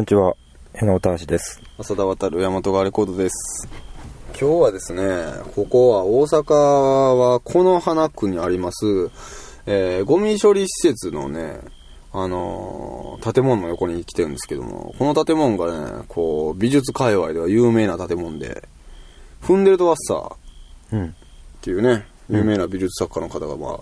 んにちは、へのたわしです。浅田渡る大和川レコードです。今日はですね、ここは大阪はこの花区にあります、えー、ゴミ処理施設のね、あのー建物の横に来てるんですけども、この建物がね、こう、美術界隈では有名な建物で、フンデルト・ワッサーっうん。ていうね、有名な美術作家の方が、まあ、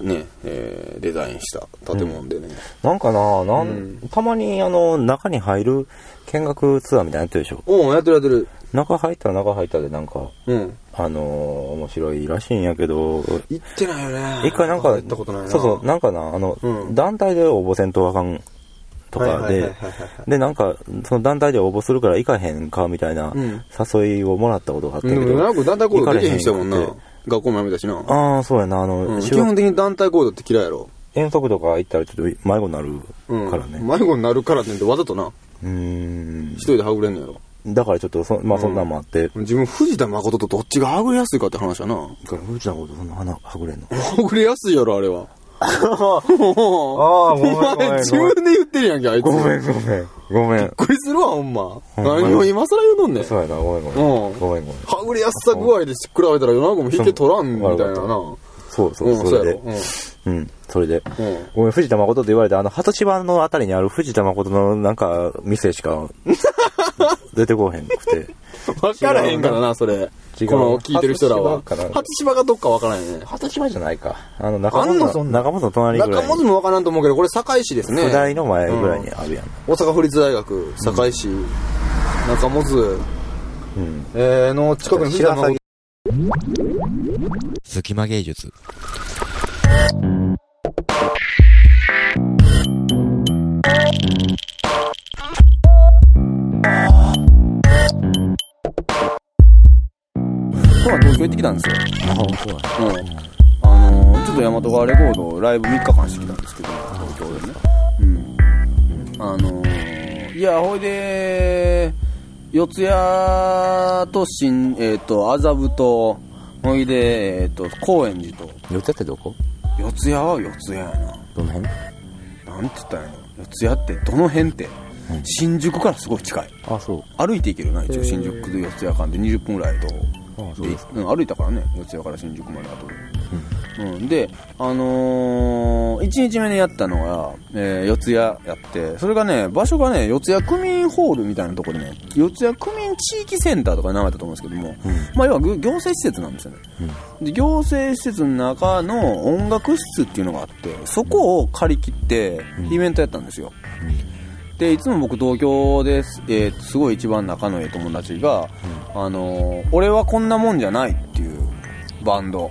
ね、えーデザインした建物でね、なんかな、なん、うんたまにあの、中に入る見学ツアーみたいなのやってるでしょ？おうやってるやってる。中入ったら中入ったでなんか、うん。あのー面白いらしいんやけど、行ってないよね。一回なんか、行ったことないな。そうそう、なんかな、あの、うん団体で応募せんとあかんとかでで、なんか、その団体で応募するから行かへんかみたいなうん誘いをもらったことがあったでけど、もなんか団体行動できへん人やもんな。学校も辞めたしな。ああ、そうやな、あの、うん基本的に団体行動って嫌いやろ。遠足とか行ったらちょっと迷子になるうん。からね。迷子になるからって言ってわざとな、うーん一。人ではぐれんのやろ。だからちょっとそ、まあそんなんもあって、自分藤田誠とどっちがはぐれやすいかって話やな。はだから、うちのことそんな花はぐれんの？ぐれやすいやろ、あれは。あおあごめんごめんごめん前自分で言ってるやんけ、あいつ。ごめんごめん。ごめん。びっくりするわ、ほんま。何を今更言うのんねん。そうやな、ごめんごめん。うんごめんごめん。はぐれやすさ具合で比べたら、なんかもう引け取らんみたいなな。そうそうう、ん、そうやろで。。うん、それで。うん。ごめん、藤田誠って言われて、あの、鳩芝のあたりにある藤田誠のなんか、店しか、出てこへんくて。わからへんからな、それ。違うこの聞いてる人らは。初芝がどっかわからんよね。鳩芝じゃないか。あの、中本の、中本の隣ぐらいに。中本もわからんと思うけど、これ堺市ですね。普大の前ぐらいにあるやん。大阪府立大学、堺市、中本、うん。えー、の近くに藤田誠隙間芸術今日東京行ってきたんですよ。あ、そうん。あのー、ちょっと大和川レコードライブ3日間してきたんですけど、東京でね。うん。あのー、いや、ほいで、四谷と新、えっ、と、麻布と、ほいで、えっ、と、高円寺と、四谷ってどこ？四谷は四谷やな。どの辺？なんて言ったんやろ。四谷ってどの辺って、新宿からすごい近い。あ、そう。歩いて行けるな、一応新宿で四谷間で20分ぐらいと。あ、そうで。うん、歩いたからね四谷から新宿まであとうん、であのー、1日目にやったのが、えー四谷やってそれがね場所がね四谷区民ホールみたいなところでね四谷区民地域センターとかで名前だったと思うんですけども、まあ要はぐ行政施設なんですよね、で行政施設の中の音楽室っていうのがあってそこを借り切ってイベントやったんですよ、でいつも僕東京です、えーすごい一番仲のいい友達が、あのー俺はこんなもんじゃないっていうバンド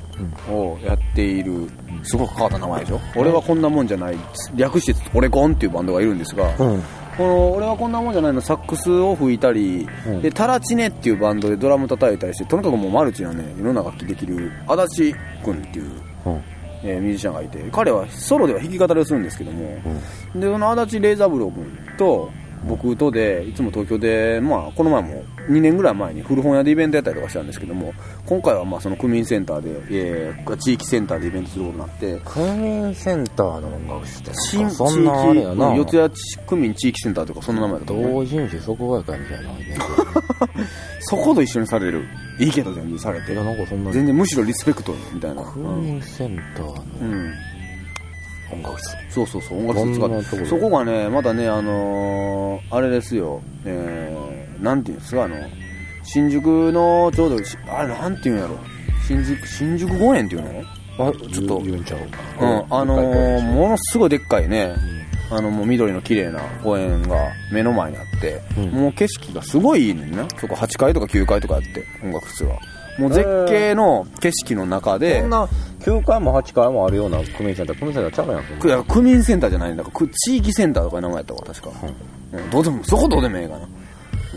をやっている、すごく変わった名前でしょ、俺はこんなもんじゃない。略してオレコンっていうバンドがいるんですが、うん。この俺はこんなもんじゃないのサックスを吹いたり、うん。でタラチネっていうバンドでドラム叩いたりしてとにかくもうマルチなねいろんな楽器できる足立君っていううん。えーミュージシャンがいて彼はソロでは弾き語りをするんですけども、でその足立礼三郎君と僕とでいつも東京で、まあ、この前も2年ぐらい前に古本屋でイベントやったりとかしたんですけども今回はまあその区民センターで、えー地域センターでイベントすることになって。区民センターの音楽室ってそんなあれやな。四谷区民地域センターとかそんな名前だと同人誌即売会みたいな。そこと一緒にされる。いいけど全然されて。いや、なんかそんな。全然むしろリスペクトみたいな。区民センターのうん音楽室。そうそうそう、音楽室どんなところ？が。そこがね、またね、あのーあれですよ、えー、なんていうんですか、あの、新宿のちょうどし、あれなんていうんやろ、新宿、新宿御苑っていうのあ、ちょっと。言うんちゃう？うん、あのーものすごいでっかいね、あの、もう緑の綺麗な公園が目の前にあって、うん。もう景色がすごいいいのにね、そこ8階とか9階とかあって、音楽室が。もう絶景の景色の中で、そん。な、9回も8回もあるような区民センター、区民センターちゃうやん、そんな。いや区民センターじゃないんだからく地域センターとか名前やったわ確か、うん。どうでもそこどうでもええかな、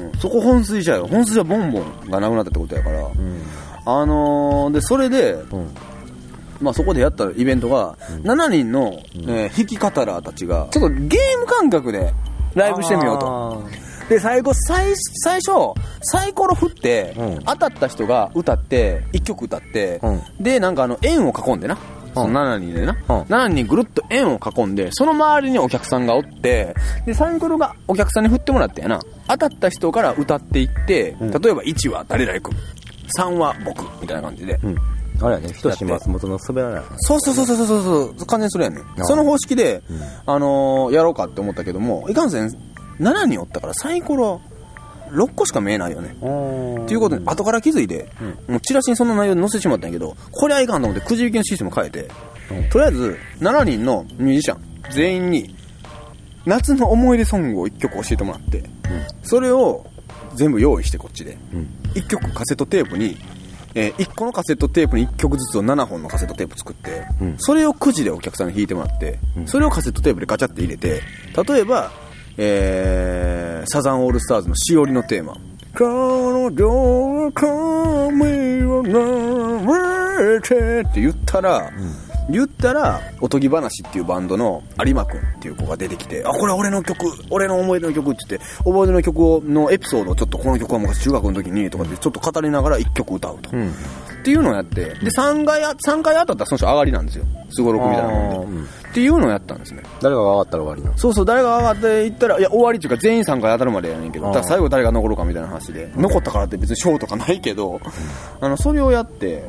うん、そこ本水車よ。本水車ボンボンがなくなったってことやから、うん。あのーでそれで、うん。まあ、そこでやったイベントが、7人の、えー弾き語らーたちがちょっとゲーム感覚でライブしてみようと。と。で最後最最初サイコロ振って、うん当たった人が歌って1曲歌って、うんでなんかあの円を囲んでなその7人でな。うん7人ぐるっと円を囲んで、その周りにお客さんがおって、で、サイコロがお客さんに振ってもらってやな。当たった人から歌っていって、ん例えば1は誰々君、3は僕、みたいな感じで。うん。あれやね、ひとし松本の滑らない。そうそうそうそうそうそう、完全にそれやねその方式で、あのーやろうかって思ったけども、いかんせん、7人おったからサイコロ6個しか見えないよね。おっていうことに、後から気づいて、もうチラシにそんな内容載せてしまったんやけど、これはいかんと思ってくじ引きのシステム変えて、とりあえず、7人のミュージシャン、全員に、夏の思い出ソングを1曲教えてもらって、それを全部用意してこっちで、うん。1曲カセットテープに、え1個のカセットテープに1曲ずつを7本のカセットテープ作って、うん。それをくじでお客さんに弾いてもらって、それをカセットテープでガチャって入れて、例えば、えー、サザンオールスターズのしおりのテーマ。彼女は髪を撫でてって言ったら、言ったら、おとぎ話っていうバンドの有馬くんっていう子が出てきて、あ、これ俺の曲、俺の思い出の曲って言って、思い出の曲をのエピソードをちょっとこの曲は昔中学の時にとかってちょっと語りながら一曲歌うと。うん。っていうのをやって、で、3回や、三回当たったらその人上がりなんですよ。すごろくみたいなもんで。っていうのをやったんですね。誰が上がったら終わりなの？そうそう、誰が上がっていったら、いや、終わりっていうか全員3回当たるまでやねんけど、あー。だから最後誰が残るかみたいな話で、残ったからって別に賞とかないけど、あの、それをやって、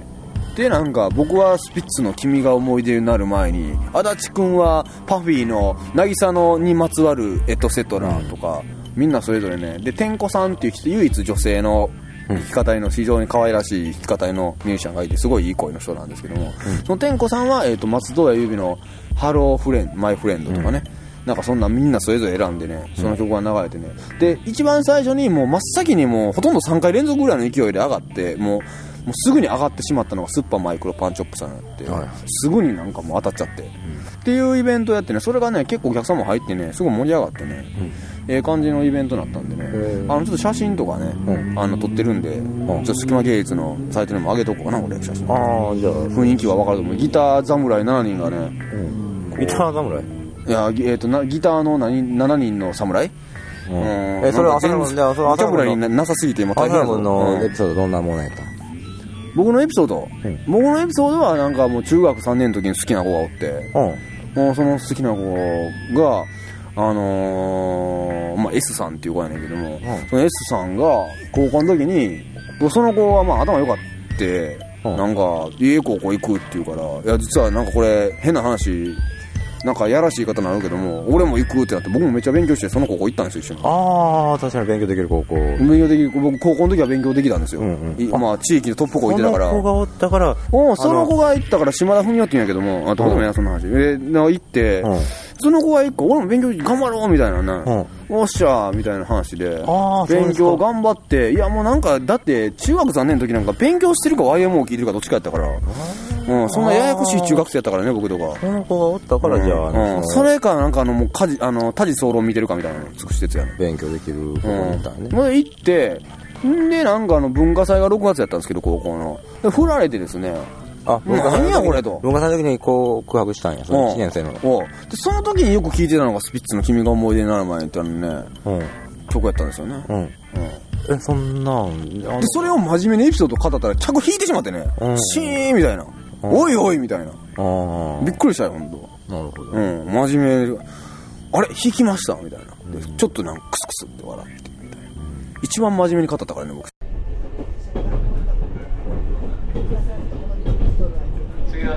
で、なんか、僕はスピッツの君が思い出になる前に、足立くんはパフィーの渚のにまつわるエトセトラとか、みんなそれぞれね、で、天子さんっていう人、唯一女性の弾き語りの非常に可愛らしい弾き語りのミュージシャンがいて、すごいいい声の人なんですけども、その天子さんは、えっ、と、松任谷由実のハローフレンド、マイフレンドとかね、なんかそんなみんなそれぞれ選んでね、その曲が流れてね。で、一番最初にもう真っ先にもうほとんど3回連続ぐらいの勢いで上がって、もう、もうすぐに上がってしまったのがスッパーマイクロパンチョップさんやって、はいすぐになんかもう当たっちゃって、っていうイベントやってね、それがね、結構お客さんも入ってね、すごい盛り上がってね、ええ感じのイベントになったんでねへ、ーあの、ちょっと写真とかね、うん。あの、撮ってるんで、ちょっと隙間芸術のサイトにも上げとこうかな、俺、写真。ああ、じゃあ、雰囲気はわかると思う。ギター侍7人がね、うん。ギター侍？いや、ぎえっ、とな、ギターの何7人の侍？うん。うん。え、それは朝の、じゃあ、それはボキャブラリーのななさすぎて今大変やぞ。朝のエピソードどんなものやった僕のエピソード、うん僕のエピソードはなんかもう中学3年の時に好きな子がおって、うん。もうその好きな子が、あのーまあ、S さんっていう子やねんけども、ん。その S さんが高校の時に、その子はまあ頭良かって、うん。なんか、家高校行くって言うから、いや、実はなんかこれ、変な話、なんかやらしい方になるけども、俺も行くってなって、僕もめっちゃ勉強して、その高校行ったんですよ、一緒に。ああ、確かに勉強できる高校。勉強できる、僕高校の時は勉強できたんですよ。うんうんいまあ、地域のトップ校行ってたから。その子がおったから、おその子が行ったから島田文夫って言うんやけども、あ、どうでもや、そんな話。え、な行って、うんその子が一個、俺も勉強頑張ろうみたいなね、うんおっしゃーみたいな話で勉強頑張って、いやもうなんか、だって中学3年の時なんか勉強してるか YMO 聞いてるかどっちかやったから、うん、そんなややこしい中学生やったからね、僕とか。その子がおったから、じゃあ、うんうん、それか、なんかあの、もう、家事、あの、多事総論見てるかみたいなの尽くし鉄やね勉強できる子うん。みたいね。まで行って、んで、なんかあの、文化祭が6月やったんですけど、高校の。で、振られてですね、あ、何やこれと文化祭の時にこう、告白したんや、その1年生の。でその時によく聴いてたのがスピッツの君が思い出になる前にってあのね、うん。曲やったんですよね。うん。うんえ、そんなん、あで、それを真面目にエピソード語ったら、客引いてしまってね、うんシーンみたいな。おいおいみたいな。あびっくりしたよ、ほんと。あ、なるほど。うん、真面目に。あれ引きましたみたいな。でちょっとなんかクスクスって笑って、みたいな。一番真面目に語ったからね、僕。次は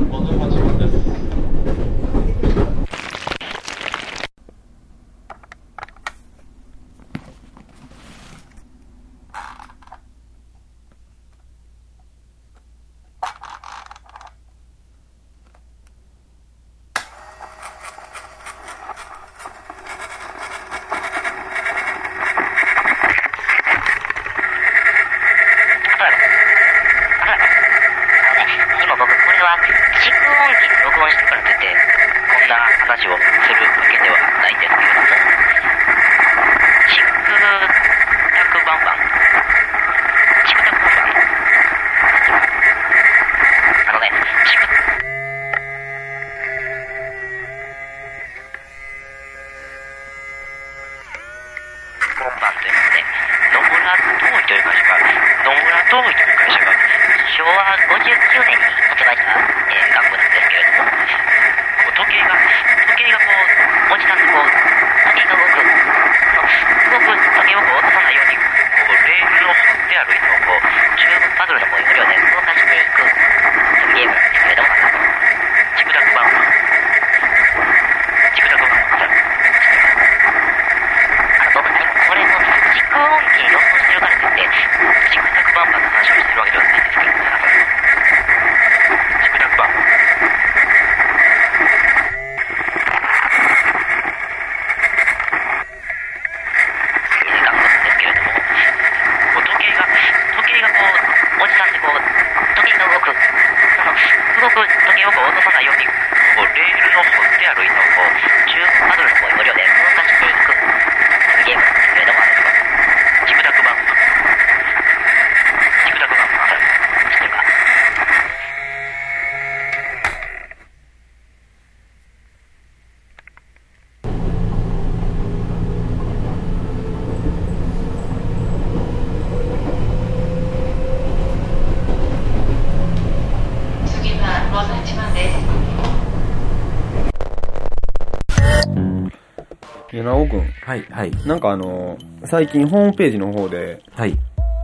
なんかあの、最近ホームページの方で、はい。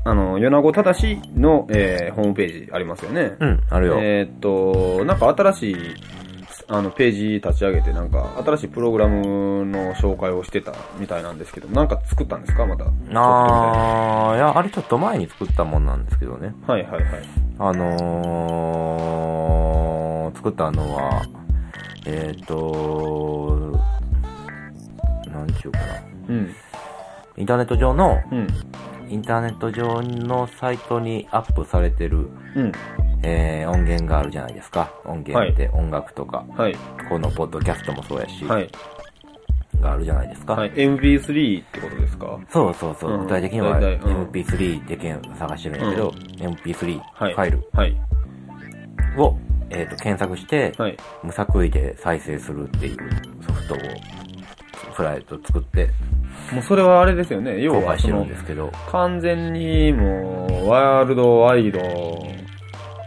あの、米子正しの、えーホームページありますよね。うん、あるよ。えーっと、なんか新しい、あの、ページ立ち上げて、なんか、新しいプログラムの紹介をしてたみたいなんですけど、なんか作ったんですか？また。あー、いや、あれちょっと前に作ったもんなんですけどね。はいはいはい。あのー、作ったのは、えっ、ー、と、なんちゅうかな。うん。インターネット上の、うん。インターネット上のサイトにアップされてる、うん。えー、音源があるじゃないですか。音源って音楽とか、はい。このポッドキャストもそうやし、はい。があるじゃないですか。はい。MP3 ってことですか？そうそうそう。うん具体的には大体うん MP3 って件探してるんやけど、MP3 フはい。ァイルはい。を、えー、と検索して、はい。無作為で再生するっていうソフトを、フライト作ってもうそれはあれですよね。要はその、完全にもう、ワールドワイド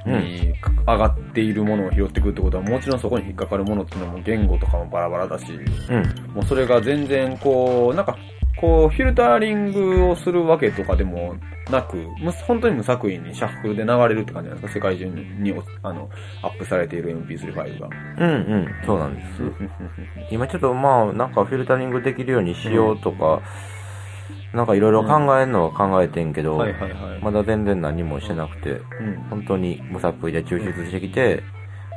に上がっているものを拾ってくるってことは、もちろんそこに引っかかるものっていうのも言語とかもバラバラだし、うん。もうそれが全然こう、なんか、こう、フィルターリングをするわけとかでもなく、む本当に無作為にシャッフルで流れるって感じなんですか？世界中におあの、アップされている MP3 ファイルが。うんうん、そうなんです。今ちょっとまあ、なんかフィルタリングできるようにしようとか、なんかいろいろ考えるのは考えてんけど。まだ全然何もしてなくて、うん。本当に無作為で抽出してきて、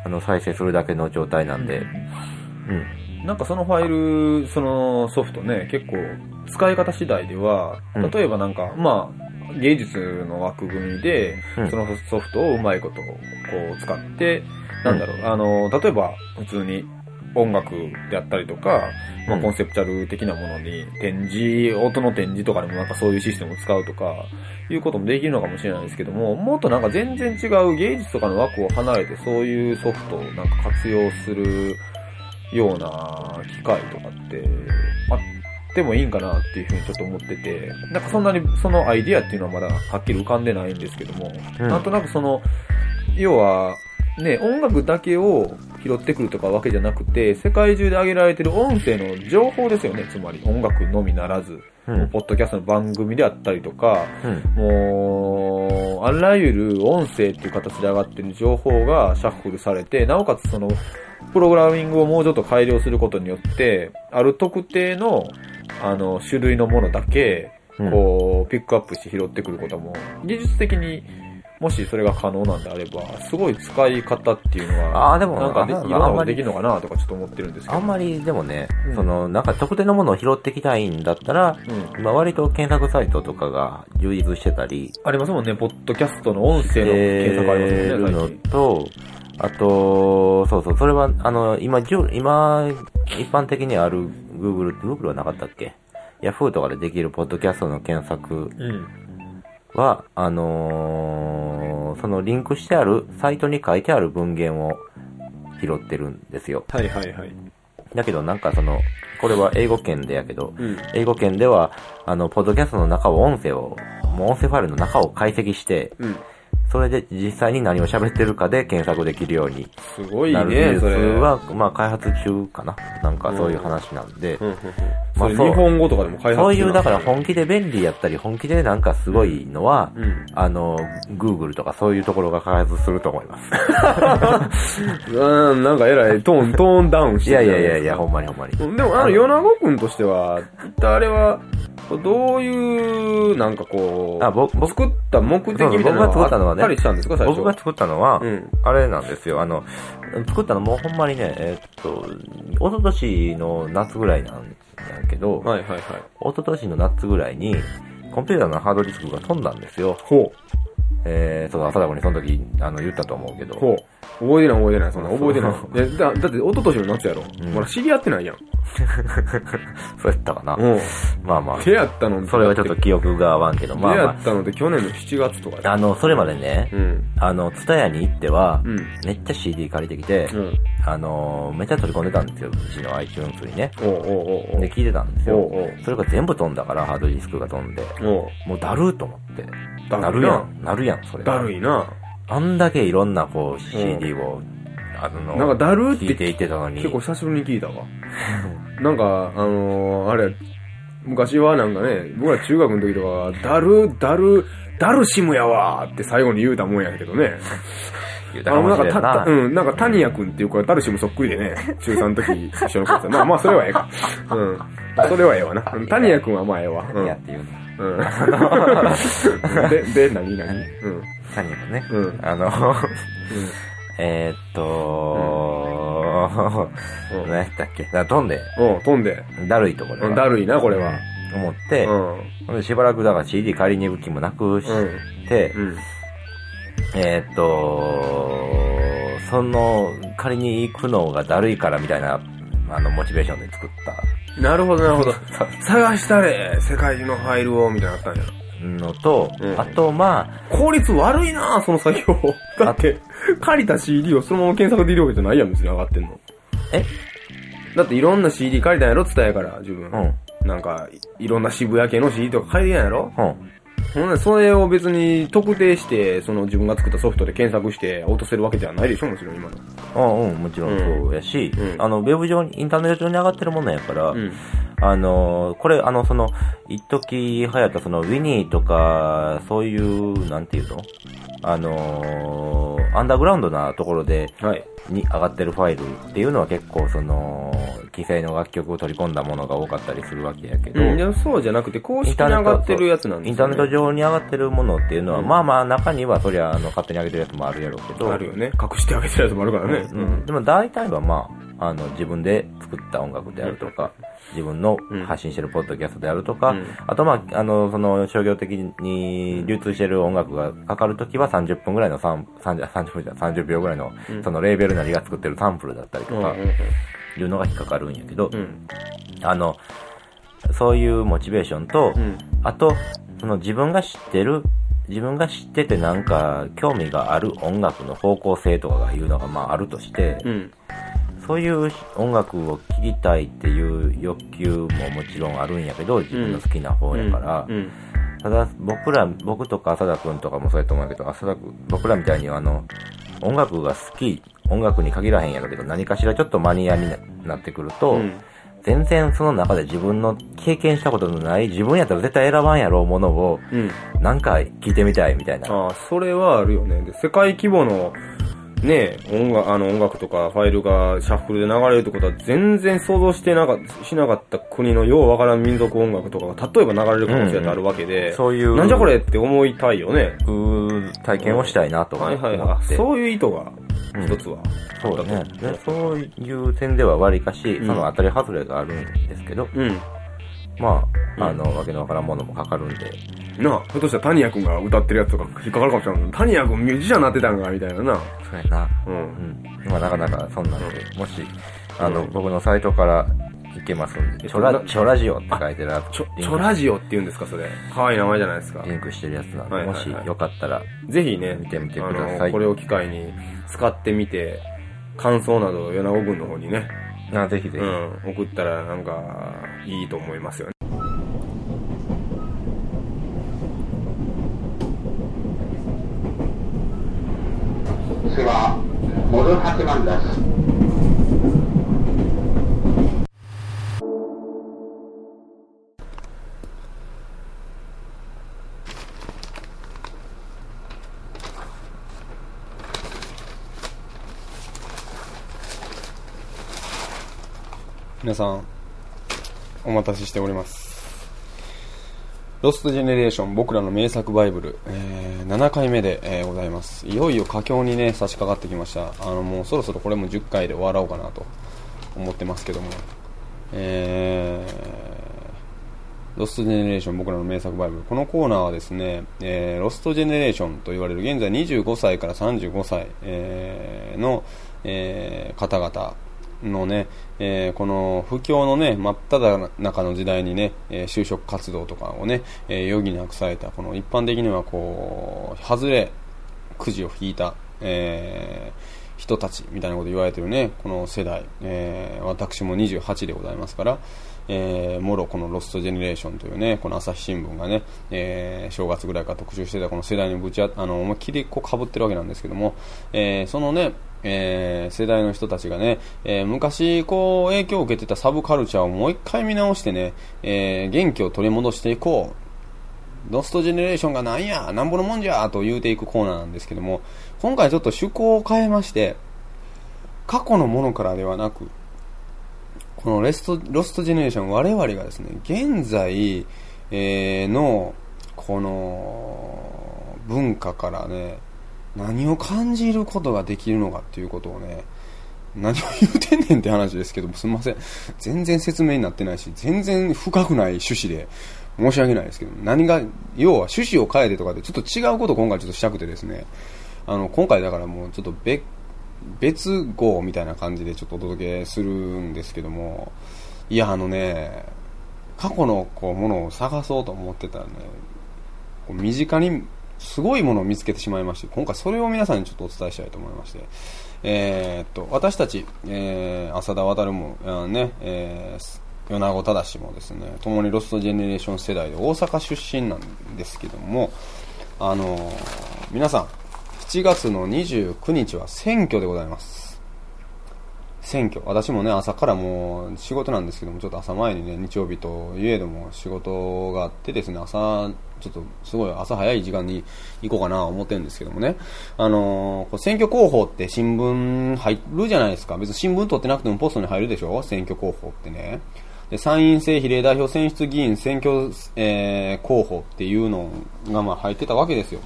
あの、再生するだけの状態なんで、うん。なんかそのファイル、そのソフトね、結構使い方次第では、うん。例えばなんか、まあ、芸術の枠組みで、うん。そのソフトをうまいことこう使って、なんだろう、あの、例えば普通に音楽であったりとか、まあ、うん。コンセプチャル的なものに展示、音の展示とかでもなんかそういうシステムを使うとか、いうこともできるのかもしれないですけども、もっとなんか全然違う芸術とかの枠を離れてそういうソフトをなんか活用するような機会とかってあってもいいんかなっていうふうにちょっと思ってて、なんかそんなにそのアイディアっていうのはまだはっきり浮かんでないんですけども、うんなんとなくその、要は、ね、音楽だけを拾ってくるとかわけじゃなくて、世界中で上げられてる音声の情報ですよね、つまり音楽のみならず、うん。ポッドキャストの番組であったりとか、うん。もう、あらゆる音声っていう形で上がってる情報がシャッフルされて、なおかつその、プログラミングをもうちょっと改良することによって、ある特定の、あの、種類のものだけ、うんこう、ピックアップして拾ってくることも、技術的に、もしそれが可能なんであれば、すごい使い方っていうのは、あーでもなんかでいあろんなできるのかなとかちょっと思ってるんですけど。あんまりでもね、うんその、なんか特定のものを拾ってきたいんだったら、うん。今割と検索サイトとかが充実してたり、ありますもんね、ポッドキャストの音声の検索ありますしてるもんね、の最近。と、あと、そうそう、それは、あの、今、今、一般的にある Google、Google はなかったっけ？Yahoo とかでできるポッドキャストの検索うん。は、あのーそのリンクしてある、サイトに書いてある文言を拾ってるんですよ。はいはいはい。だけどなんかその、これは英語圏でやけど、うん。英語圏では、あの、ポッドキャストの中を音声を、もう音声ファイルの中を解析して、うん。それで実際に何を喋ってるかで検索できるようにすごいなる技ね、術それ。は、まあ開発中かな？なんかそういう話なんで、うんうんうん。まあそ日本語とかでも開発そういう、だからん本気で便利やったり、本気でなんかすごいのは、うん。あの、Google とかそういうところが開発すると思います。うん、なんかえらいトーン、トーンダウンしていやるいいやいやいや、ですかほんまにほんまに。でも、あの、米子くんとしては、一体あれは、どういう、なんかこう、あ僕僕作った目的みたいなの僕が作ったのはねりしたんですか、最初。僕が作ったのは、うん。あれなんですよ。あの、作ったのもうほんまにね、えーっと、一昨年の夏ぐらいなんやけど、はいはいはい。一昨年の夏ぐらいに、コンピューターのハードディスクが飛んだんですよ。ほえー、そう、朝田子にその時、あの、言ったと思うけど、う。ほ覚えてない覚えてない、そんな覚えてない。えだだって、一昨年の夏やろ。うんまだ知り合ってないやん。そうやったかな。うん。まあまあ。出会ったのそれはちょっと記憶が合わんけど、まあま出会ったのって去年の7月とかで。あ。あの、それまでねう、ん。あの、ツタヤに行っては、うん。めっちゃ CD 借りてきて、うん。あの、めっちゃ取り込んでたんですよ、うちの iTunes にね。おうおうおで、聞いてたんですよおうおう。それが全部飛んだから、ハードディスクが飛んで。もうだるーと思って。だるいななるやん。なるやん、それ。だるいな。あんだけいろんなこう CD を、あの、なんかだるって聞いていってたのに。結構久しぶりに聞いたわ。なんか、あのー、あれ、昔はなんかね、僕ら中学の時とか、だる、だる、ダルシムやわーって最後に言うたもんやけどね。言うたかもあの、なんか。うん、なんか、タニヤ君っていう子はダルシムそっくりでね、中3の時一緒の子た。まあまあ、それはええか。うん。それはええわな。うんタニヤ君はまあええわ。うん。何やっていうの。うん。で、で、何何？うん。何やね。うん。あの、えーっと、うん何やったっけ？だ飛んで、うん、飛んで。だるいところうん、だるいな、これは。思って、うん。しばらくだから CD 借りに行く気もなくしうん。て、うん。えーっと、その、借りに行くのがだるいからみたいな、あの、モチベーションで作っなるほど、なるほど。探したれ、世界中のファイルを、みたいなのあったんや。たのと、うんあと、まあ、効率悪いなその作業。だって、借りた CD をそのまま検索できるわけじゃないやん、別に上がってんの。え？だっていろんな CD 借りたんやろ伝えやから、自分。うん、なんか、いいろんな渋谷系の CD とか借りたんやろうん。ほんで、それを別に特定して、その自分が作ったソフトで検索して落とせるわけではないでしょ、もちろん今の。うん、うん、もちろんそうやし、うんあの、ウェブ上に、インターネット上に上がってるものやから、うん。あの、これ、あの、その、一時流行ったその、ウィニーとか、そういう、なんていうの？あの、アンダーグラウンドなところで、はい。に上がってるファイルっていうのは結構その、既成の楽曲を取り込んだものが多かったりするわけやけど、うん、いや、そうじゃなくて、公式に上がってるやつなんですインターネット。上に上がってるものっていうのは、うんまあまあ中にはそりゃあの勝手に上げてるやつもあるやろうけど、あるよね。隠してあげてるやつもあるからね。うん、でも大体はまあ、あの自分で作った音楽であるとか、自分の発信してるポッドキャストであるとか、うんあとまあ、あの、その商業的に流通してる音楽がかかるときは30分ぐらいのサン、30, 30分じゃない30秒ぐらいの、そのレーベルなりが作ってるサンプルだったりとか、いうのが引っかかるんやけど、うん。あの、そういうモチベーションと、うん。あと、その自分が知ってる、自分が知っててなんか興味がある音楽の方向性とかがいうのがまああるとして、うん。そういう音楽を聴きたいっていう欲求ももちろんあるんやけど、自分の好きな方やから、うん。ただ僕ら、僕とか浅田くんとかもそうやと思うけど、浅田くん、僕らみたいにあの、音楽が好き、音楽に限らへんやろうけど、何かしらちょっとマニアにななってくると、うん全然その中で自分の経験したことのない、自分やったら絶対選ばんやろうものを、うん。なんか聞いてみたいみたいな。ああ、それはあるよね。で、世界規模の、ね音楽、あの音楽とかファイルがシャッフルで流れるってことは全然想像してなかった、しなかった国のようわからん民族音楽とかが例えば流れる可能性ってあるわけで、そういう、なんじゃこれって思いたいよね。うー体験をしたいなと思って。はいはいはい。そういう意図が一つは。そうだね。でそういう点では割かし、うんその当たり外れがあるんですけど、うん。まうんあ、あの、わけのわからんものもかかるんで、なあ、ひょっとしたらタニヤ君が歌ってるやつとか引っかかるかもしれない。タニヤ君ミュージシャンになってたんか、みたいなな。そうやな。う。うんん。今なかなかそんなんで、もし、あの、僕のサイトから行けますんで、えチョラな、チョラジオって書いてるやつちょ、リンクちょラジオって言うんですか、それ。可愛い名前じゃないですか。リンクしてるやつなんで、もしよかったら、ぜひね、見てみてくあださいの、これを機会に使ってみて、感想などを米子軍の方にね、あぜひぜひ、うん、送ったらなんか、いいと思いますよね。次は、モル8番です。皆さん、お待たせしております。ロストジェネレーション僕らの名作バイブル、えー7回目で、えーございます。いよいよ佳境にね、差し掛かってきました。あの、もうそろそろこれも10回で終わろうかなと思ってますけども。えーロストジェネレーション僕らの名作バイブル。このコーナーはですね、えーロストジェネレーションと言われる現在25歳から35歳、えーの、えー方々のね、えーこの不況のね、真っ只中の時代にね、えー就職活動とかをね、えー余儀なくされた、この一般的にはこう、外れ、くじを引いた、え人たちみたいなこと言われてるね、この世代、え私も28でございますから、えーもろこのロストジェネレーションというね、この朝日新聞がね、えー正月ぐらいから特集してたこの世代にぶちあ、あの、思いっきりこう被ってるわけなんですけども、えーそのね、えー世代の人たちがね、えー昔こう影響を受けてたサブカルチャーをもう一回見直してね、えー元気を取り戻していこう。ロストジェネレーションがなんや、なんぼのもんじゃと言うていくコーナーなんですけども、今回ちょっと趣向を変えまして、過去のものからではなく、このレスト、ロストジェネレーション、我々がですね、現在、えの、この、文化からね、何を感じることができるのかっていうことをね、何を言うてんねんって話ですけども、すみません。全然説明になってないし、全然深くない趣旨で、申し訳ないですけど、何が、要は趣旨を変えてとかで、ちょっと違うことを今回ちょっとしたくてですね、あの、今回だからもうちょっと別、別号みたいな感じでちょっとお届けするんですけども、いや、あのね、過去のこうものを探そうと思ってたらね、こう身近にすごいものを見つけてしまいまして、今回それを皆さんにちょっとお伝えしたいと思いまして、えーっと、私たち、えー、浅田渡も、あね、えー、米子正もですね、共にロストジェネレーション世代で大阪出身なんですけども、あのー皆さん、7月の29日は選挙でございます。選挙。私もね、朝からもう仕事なんですけども、ちょっと朝前にね、日曜日といえども仕事があってですね、朝、ちょっとすごい朝早い時間に行こうかな思ってるんですけどもね、あのー選挙候補って新聞入るじゃないですか。別に新聞取ってなくてもポストに入るでしょ？選挙候補ってね。で参院選比例代表選出議員選挙、えー候補っていうのがまあ入ってたわけですよ。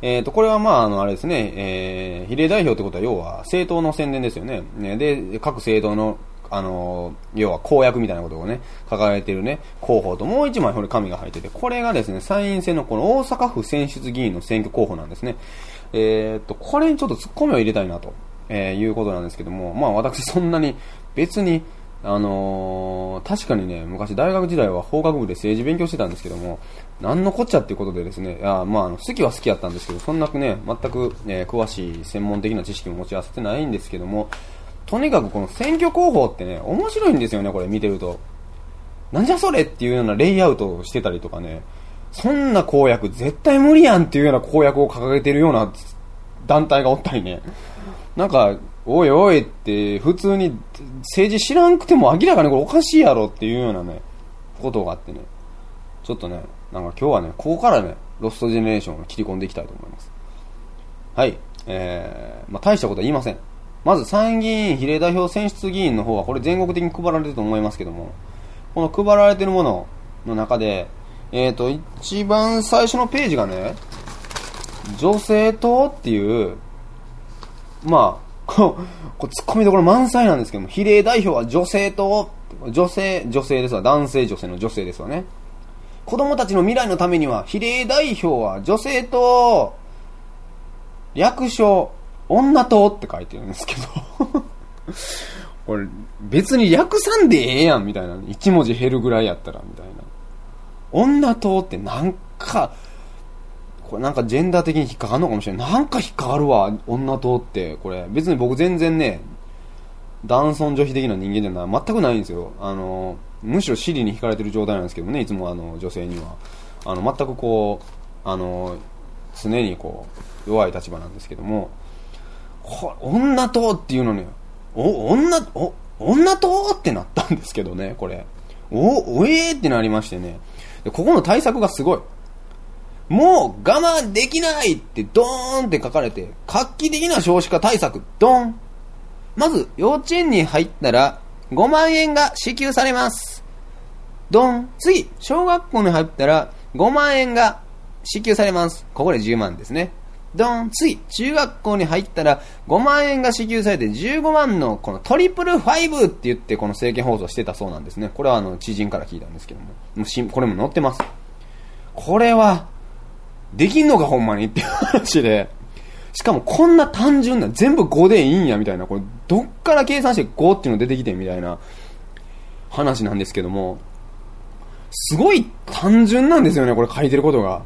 えっ、と、これはまあ、あの、あれですね、えー、比例代表ってことは要は政党の宣伝ですよね。ねで、各政党の、あの、要は公約みたいなことをね、掲げてるね、候補ともう一枚これ紙が入ってて、これがですね、参院選のこの大阪府選出議員の選挙候補なんですね。えっ、と、これにちょっと突っ込みを入れたいなと、えーいうことなんですけども、まあ私そんなに別に、あのー確かにね、昔大学時代は法学部で政治勉強してたんですけども、なんのこっちゃっていうことでですね、あまあ、の好きは好きやったんですけど、そんなね、全く、え詳しい専門的な知識も持ち合わせてないんですけども、とにかくこの選挙候補ってね、面白いんですよね、これ見てると。なんじゃそれっていうようなレイアウトをしてたりとかね、そんな公約絶対無理やんっていうような公約を掲げてるような団体がおったりね。なんか、おいおいって、普通に政治知らんくても明らかにこれおかしいやろっていうようなね、ことがあってね。ちょっとね、なんか今日はね、ここからね、ロストジェネレーションを切り込んでいきたいと思います。はい。えー、まあ大したことは言いません。まず参議院比例代表選出議員の方はこれ全国的に配られてると思いますけども、この配られてるものの中で、えっ、と、一番最初のページがね、女性党っていう、まあ、こう、こう突っ込みどころ満載なんですけども、比例代表は女性党、女性、女性ですわ、男性女性の女性ですわね。子供たちの未来のためには、比例代表は女性党、略称、女党って書いてるんですけど、これ、別に略さんでええやん、みたいな。一文字減るぐらいやったら、みたいな。女党ってなんか、これなんかジェンダー的に引っかかるのかもしれない。なんか引っかかるわ、女党って。これ、別に僕全然ね、男尊女卑的な人間じゃない、全くないんですよ。あの、むしろ尻に惹かれてる状態なんですけどね、いつもあの、女性には。あの、全くこう、あの、常にこう、弱い立場なんですけども、女党っていうのね、お、女、お、女党ってなったんですけどね、これ。お、おえーってなりましてね。で、ここの対策がすごい。もう我慢できないってドーンって書かれて、画期的な少子化対策、ドン。まず、幼稚園に入ったら、5万円が支給されます。ドン。次、小学校に入ったら、5万円が支給されます。ここで10万ですね。ドン次中学校に入ったら5万円が支給されて15万のこのトリプルファイブって言ってこの政見放送してたそうなんですね。これはあの知人から聞いたんですけども。もしこれも載ってます。これは、できんのかほんまにっていう話で。しかもこんな単純な、全部5でいいんやみたいな、これどっから計算して5っていうの出てきてみたいな話なんですけども、すごい単純なんですよね、これ書いてることが。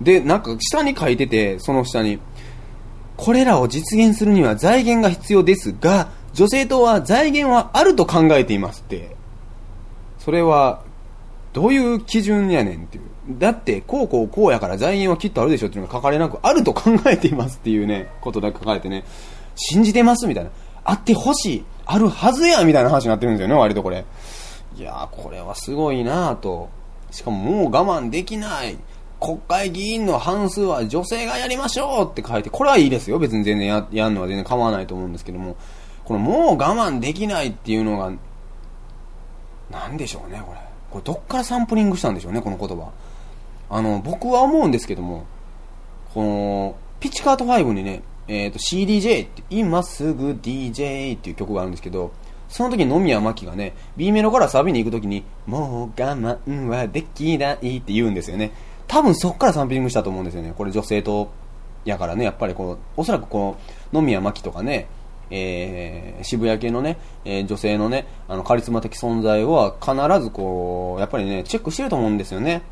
で、なんか下に書いてて、その下に、これらを実現するには財源が必要ですが、女性党は財源はあると考えていますって。それは、どういう基準やねんっていう。だって、こうこうこうやから財源はきっとあるでしょっていうのが書かれなく、あると考えていますっていうね、ことだけ書かれてね、信じてますみたいな。あってほしい。あるはずやみたいな話になってるんですよね、割とこれ。いやー、これはすごいなぁと。しかももう我慢できない。国会議員の半数は女性がやりましょうって書いて、これはいいですよ。別に全然や、やんのは全然構わないと思うんですけども、このもう我慢できないっていうのが、なんでしょうね、これ。これどっからサンプリングしたんでしょうね、この言葉。あの、僕は思うんですけども、この、ピッチカート5にね、えっ、と、CDJ って、今すぐ DJ っていう曲があるんですけど、その時に野宮真紀がね、B メロからサビに行く時に、もう我慢はできないって言うんですよね。多分そこからサンプリングしたと思うんですよね。これ女性と、やからね、やっぱりこう、おそらくこの、野宮真紀とかね、えー、渋谷系のね、えー女性のね、あの、カリスマ的存在は必ずこう、やっぱりね、チェックしてると思うんですよね。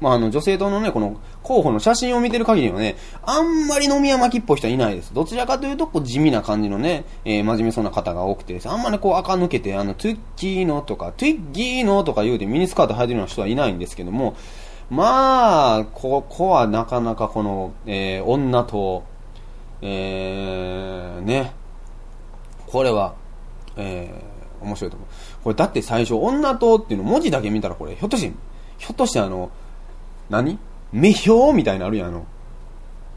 まあ、あの、女性党のね、この候補の写真を見てる限りはね、あんまり飲み屋巻きっぽい人はいないです。どちらかというと、こう、地味な感じのね、えー真面目そうな方が多くてあんまりこう、垢抜けて、あの、トゥッキーノとか、トゥッギーノとか言うてミニスカート履いてるような人はいないんですけども、まあ、ここはなかなかこの、えー女と、えー、ね、これは、えー、面白いと思う。これだって最初、女党っていうの文字だけ見たらこれ、ひょっとして、ひょっとしてあの、何？目標みたいなのあるやん、あの、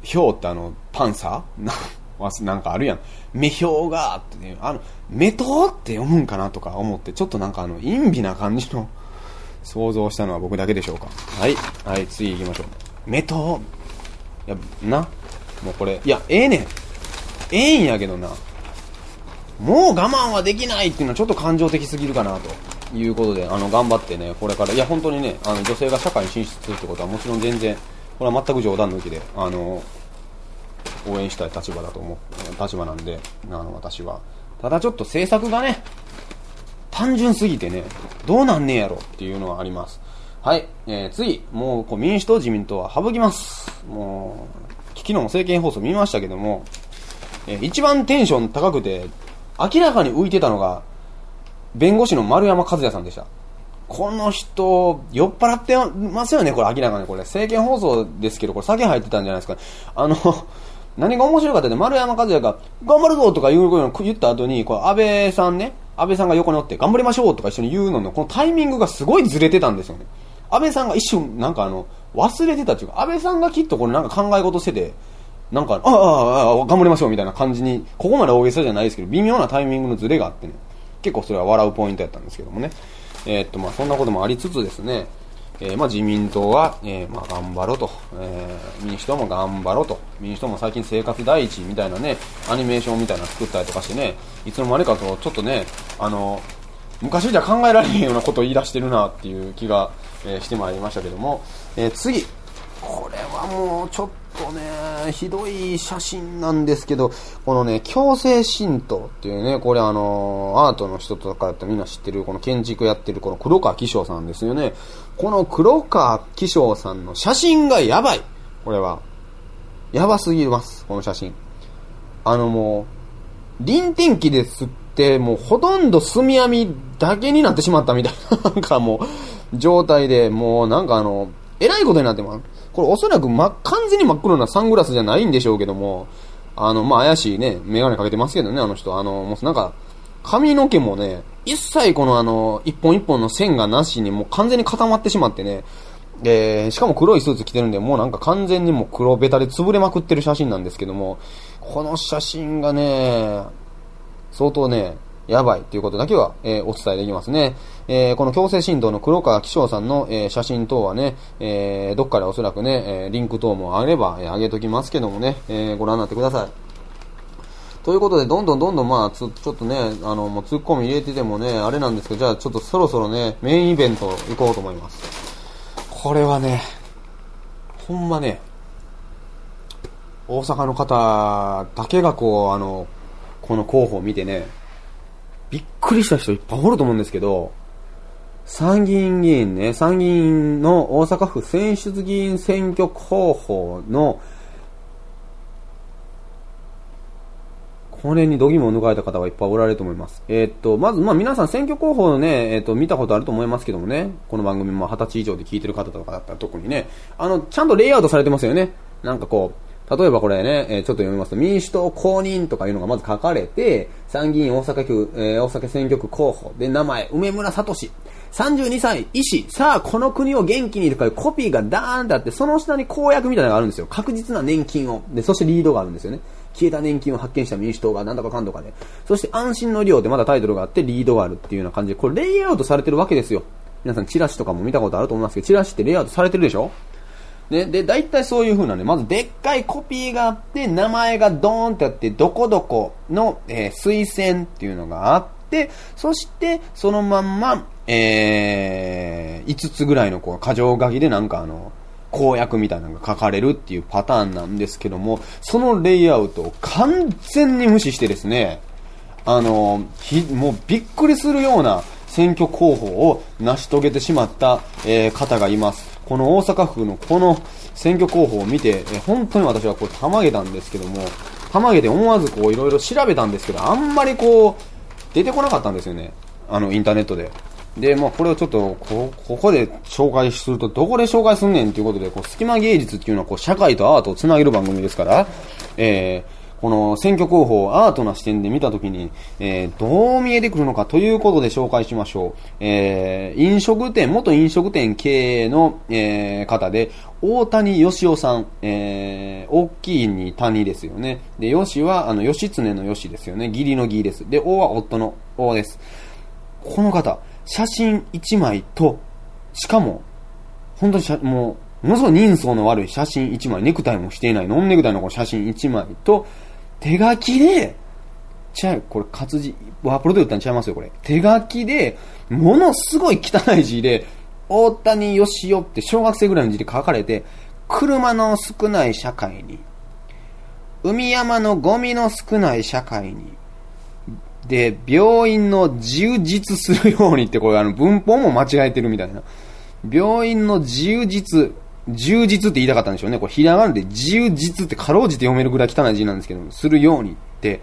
ひょうってあの、パンサー？なんかあるやん。目標がってね、あの、目とって読むんかなとか思って、ちょっとなんかあの、陰微な感じの想像したのは僕だけでしょうか。はい。はい、次行きましょう。目と、いや、な、もうこれ、いや、ええねん。ええんやけどな。もう我慢はできないっていうのはちょっと感情的すぎるかなということで、あの、頑張ってね、これから、いや、本当にね、あの、女性が社会に進出するってことはもちろん全然、これは全く冗談抜きで、あの、応援したい立場だと思う、立場なんで、あの、私は。ただちょっと政策がね、単純すぎてね、どうなんねえやろっていうのはあります。はい、えー、次、もうこう民主党、自民党は省きます。もう、昨日も政見放送見ましたけども、えー一番テンション高くて、明らかに浮いてたのが、弁護士の丸山和也さんでした。この人、酔っ払ってますよね、これ明らかにこれ。政見放送ですけど、これ酒入ってたんじゃないですか。あの、何が面白かったって、丸山和也が、頑張るぞとか言うの言った後に、こう安倍さんね、安倍さんが横におって、頑張りましょうとか一緒に言うのの、このタイミングがすごいずれてたんですよね。安倍さんが一瞬、なんかあの、忘れてたっていうか、安倍さんがきっとこれなんか考え事してて、なんか、ああ、ああ、頑張りましょうみたいな感じに、ここまで大げさじゃないですけど、微妙なタイミングのズレがあってね、結構それは笑うポイントやったんですけどもね。えっと、まあそんなこともありつつですね、えーまあ自民党は、えーまあ頑張ろうと、えー民主党も頑張ろうと、民主党も最近生活第一みたいなね、アニメーションみたいなの作ったりとかしてね、いつの間にかと、ちょっとね、あの、昔じゃ考えられへんようなことを言い出してるなっていう気が、えーしてまいりましたけども、えー次、もうちょっとね、ひどい写真なんですけど、このね、強制神道っていうね、これあの、アートの人とかだったらみんな知ってる、この建築やってるこの黒川紀章さんですよね。この黒川紀章さんの写真がやばいこれは。やばすぎます、この写真。あのもう、臨天気ですって、もうほとんど墨網みだけになってしまったみたいな、なんかもう、状態で、もうなんかあの、えらいことになってます。これおそらく、ま、完全に真っ黒なサングラスじゃないんでしょうけども、あの、まあ、怪しいね、メガネかけてますけどね、あの人。あの、もうなんか、髪の毛もね、一切このあの、一本一本の線がなしにもう完全に固まってしまってね、で、しかも黒いスーツ着てるんで、もうなんか完全にもう黒ベタで潰れまくってる写真なんですけども、この写真がね、相当ね、やばいっていうことだけは、えーお伝えできますね。えーこの強制振動の黒川紀章さんの、えー写真等はね、えーどっかでおそらくね、えーリンク等もあれば、えー上げときますけどもね、えーご覧になってください。ということで、どんどんどんどん、まあ、ちょっとね、あの、もうツッコミ入れててもね、あれなんですけど、じゃあちょっとそろそろね、メインイベント行こうと思います。これはね、ほんまね、大阪の方だけがこう、あの、この候補を見てね、びっくりした人いっぱいおると思うんですけど、参議院議員ね、参議院の大阪府選出議員選挙候補のこれに度肝を抜かれた方はいっぱいおられると思います。えーっと、まず、まあ皆さん選挙候補のね、えーっと、見たことあると思いますけどもね、この番組も二十歳以上で聞いてる方とかだったら特にね、あの、ちゃんとレイアウトされてますよね。なんかこう、例えばこれね、えーちょっと読みますと、民主党公認とかいうのがまず書かれて、参議院大阪区、え大阪選挙区候補で名前、梅村聡32歳、医師、さあ、この国を元気にとかいうコピーがダーンってあって、その下に公約みたいなのがあるんですよ。確実な年金を。で、そしてリードがあるんですよね。消えた年金を発見した民主党がなんだかかんとかで。そして安心の医療ってまだタイトルがあってリードがあるっていうような感じで、これレイアウトされてるわけですよ。皆さんチラシとかも見たことあると思いますけど、チラシってレイアウトされてるでしょ？ね、で、大体そういう風なね、まずでっかいコピーがあって、名前がドーンってあって、どこどこの、えー推薦っていうのがあって、そして、そのまんま、えー、5つぐらいのこう、箇条書きでなんかあの、公約みたいなのが書かれるっていうパターンなんですけども、そのレイアウトを完全に無視してですね、あの、ひ、もうびっくりするような選挙候補を成し遂げてしまった、えー方がいます。この大阪府のこの選挙候補を見て、えー本当に私はこう、たまげたんですけども、たまげて思わずこう、いろいろ調べたんですけど、あんまりこう、出てこなかったんですよね。あの、インターネットで。で、まあ、これをちょっと、こ、ここで紹介すると、どこで紹介すんねんっていうことで、こう、隙間芸術っていうのは、こう、社会とアートをつなげる番組ですから、えーこの選挙候補をアートな視点で見たときに、えーどう見えてくるのかということで紹介しましょう。えー飲食店、元飲食店経営の、えー方で、大谷義夫さん、えー大きいに谷ですよね。で、義は、あの、義経の義ですよね。義理の義です。で、王は夫の王です。この方、写真1枚と、しかも、本当にしゃもう、ものすごい人相の悪い写真1枚、ネクタイもしていない、ノンネクタイのこの写真1枚と、手書きで、ちゃう、これ活字、ワープロで打ったんちゃいますよ、これ。手書きで、ものすごい汚い字で、大谷義夫って小学生ぐらいの字で書かれて、車の少ない社会に、海山のゴミの少ない社会に、で、病院の充実するようにって、これあの文法も間違えてるみたいな。病院の充実、充実って言いたかったんでしょうね。これひらがなで充実ってかろうじて読めるぐらい汚い字なんですけども、するようにって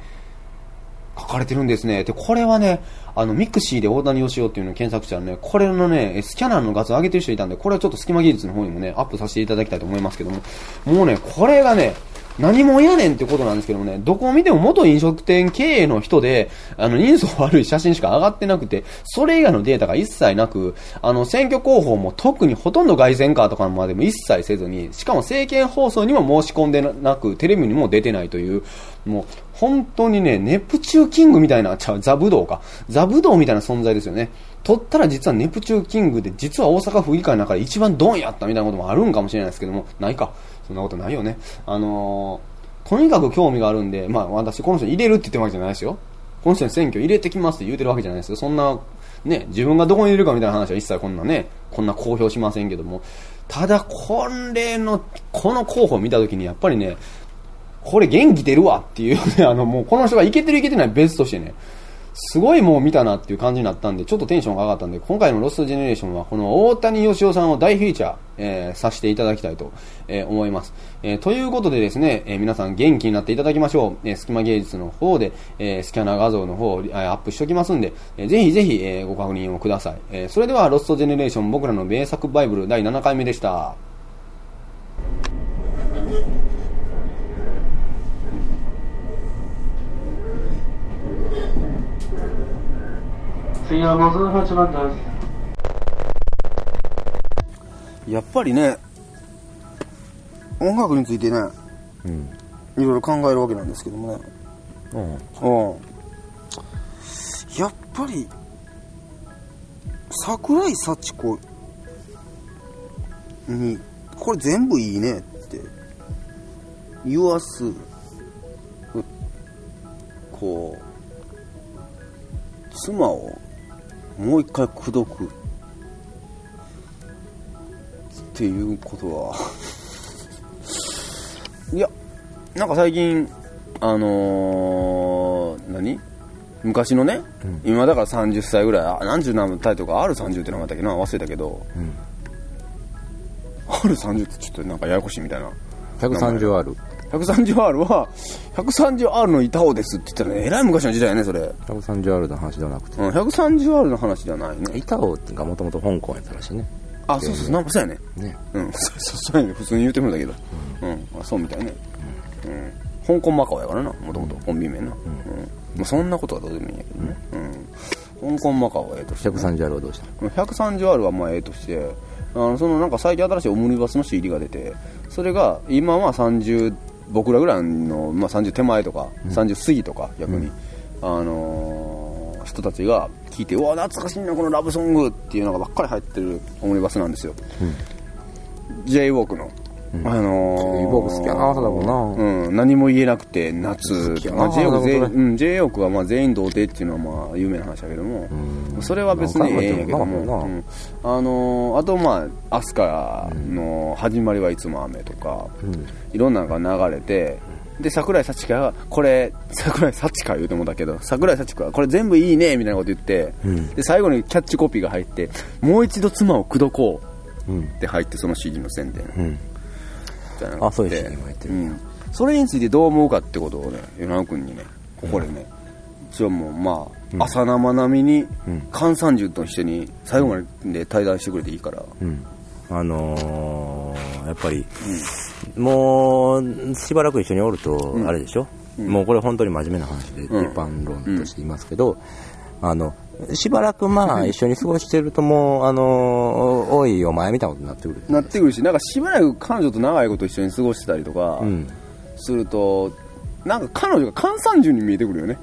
書かれてるんですね。で、これはね、あの、ミクシーで大谷義夫っていうのを検索したらね、これのね、スキャナーの画像上げてる人いたんで、これはちょっと隙間技術の方にもね、アップさせていただきたいと思いますけども、もうね、これがね、何もやねんってことなんですけどもね、どこを見ても元飲食店経営の人で、あの、人相悪い写真しか上がってなくて、それ以外のデータが一切なく、あの、選挙候補も特にほとんど外線カーとかまでも一切せずに、しかも政見放送にも申し込んでなく、テレビにも出てないという、もう、本当にね、ネプチューキングみたいな、ちゃう、ザブドウか。ザブドウみたいな存在ですよね。取ったら実はネプチューキングで、実は大阪府議会の中で一番ドンやったみたいなこともあるんかもしれないですけども、ないか。そんなことないよね。あのー、とにかく興味があるんで、まあ私この人入れるって言ってるわけじゃないですよ。この人に選挙入れてきますって言うてるわけじゃないですよ。そんな、ね、自分がどこに入れるかみたいな話は一切こんなね、こんな公表しませんけども。ただ、これの、この候補を見たときにやっぱりね、これ元気出るわっていうね、あのもうこの人がいけてるいけてない別としてね、すごいもう見たなっていう感じになったんで、ちょっとテンションが上がったんで、今回のロストジェネレーションはこの大谷義夫さんを大フィーチャー、えーさせていただきたいと、えー思います。えーということでですね、え皆さん元気になっていただきましょう。えー、隙間芸術の方で、えスキャナー画像の方をアップしておきますんで、えーぜひぜひ、えご確認をください。えそれでは、ロストジェネレーション僕らの名作バイブル第7回目でした。次は58番です。やっぱりね、音楽についてね、うん。いろいろ考えるわけなんですけどもね。うん。うん。いやっぱり、桜井幸子に、これ全部いいねって言わす、うこう、妻をもう一回口説く。っていうことは、いや、なんか最近、あのー、何？昔のね、今だから30歳ぐらい、あ何十何タイトルか R30 って名前だっけな？忘れたけど、R30 ってちょっとなんかややこしいみたいな。130ある。130R は、130R の板尾ですって言ったらね、えらい昔の時代やね、それ。130あるの話ではなくて。うん、130R の話じゃないね。板尾がもともと香港やったらしいね。あ、そうそう、なんかそうやね。ね。うん、そうそうそうやね。普通に言ってるんだけど。うん、あ、そうみたいね。うん。香港マカオやからな、もともとコンビ名な。うん。まあ、そんなことはどうでもいいんやけどね。うん。香港マカオはええとして、ね。130あるはどうした？130R はまあええとして、あのそのなんか最近新しいオムニバスの CD が出て、それが今は30、僕らぐらいの、まあ、30手前とか、30過ぎとか、逆に、あのー人たちが聞いて、うわ、懐かしいな、このラブソングっていうのがばっかり入ってるオムニバスなんですよ。j ウォークの。あのー、J-Walk 好きやな貞子な。うん、何も言えなくて、夏。きや。な。まあ、j ウォーク全うん、j ウォークはまあ全員童貞っていうのはまあ有名な話だけども、それは別にええんやけども、うん。あのーあとまあ、アスカの始まりはいつも雨とか、いろんなのが流れて、で、桜井幸子が、これ、桜井幸子言うてもだけど、桜井幸子が、これ全部いいね、みたいなこと言って、で、最後にキャッチコピーが入って、もう一度妻を口説こううん。って入って、その CD の宣伝。うん。じゃなあそういう CD も入ってる。うん、それについてどう思うかってことをね与那君にねここでね、一応もうまあ、朝生並みにうん。菅三十と一緒に最後まで対談してくれていいから、うん。あのー、やっぱり、もう、しばらく一緒におると、あれでしょ、もうこれ本当に真面目な話で、一うん。般論として言いますけど、あの、しばらくまあ一緒に過ごしてるともう、あのー、おいお前みたいなことになってくる。なってくるしなんかしばらく彼女と長いこと一緒に過ごしてたりとかうん。すると、なんか彼女が菅三十に見えてくるよね。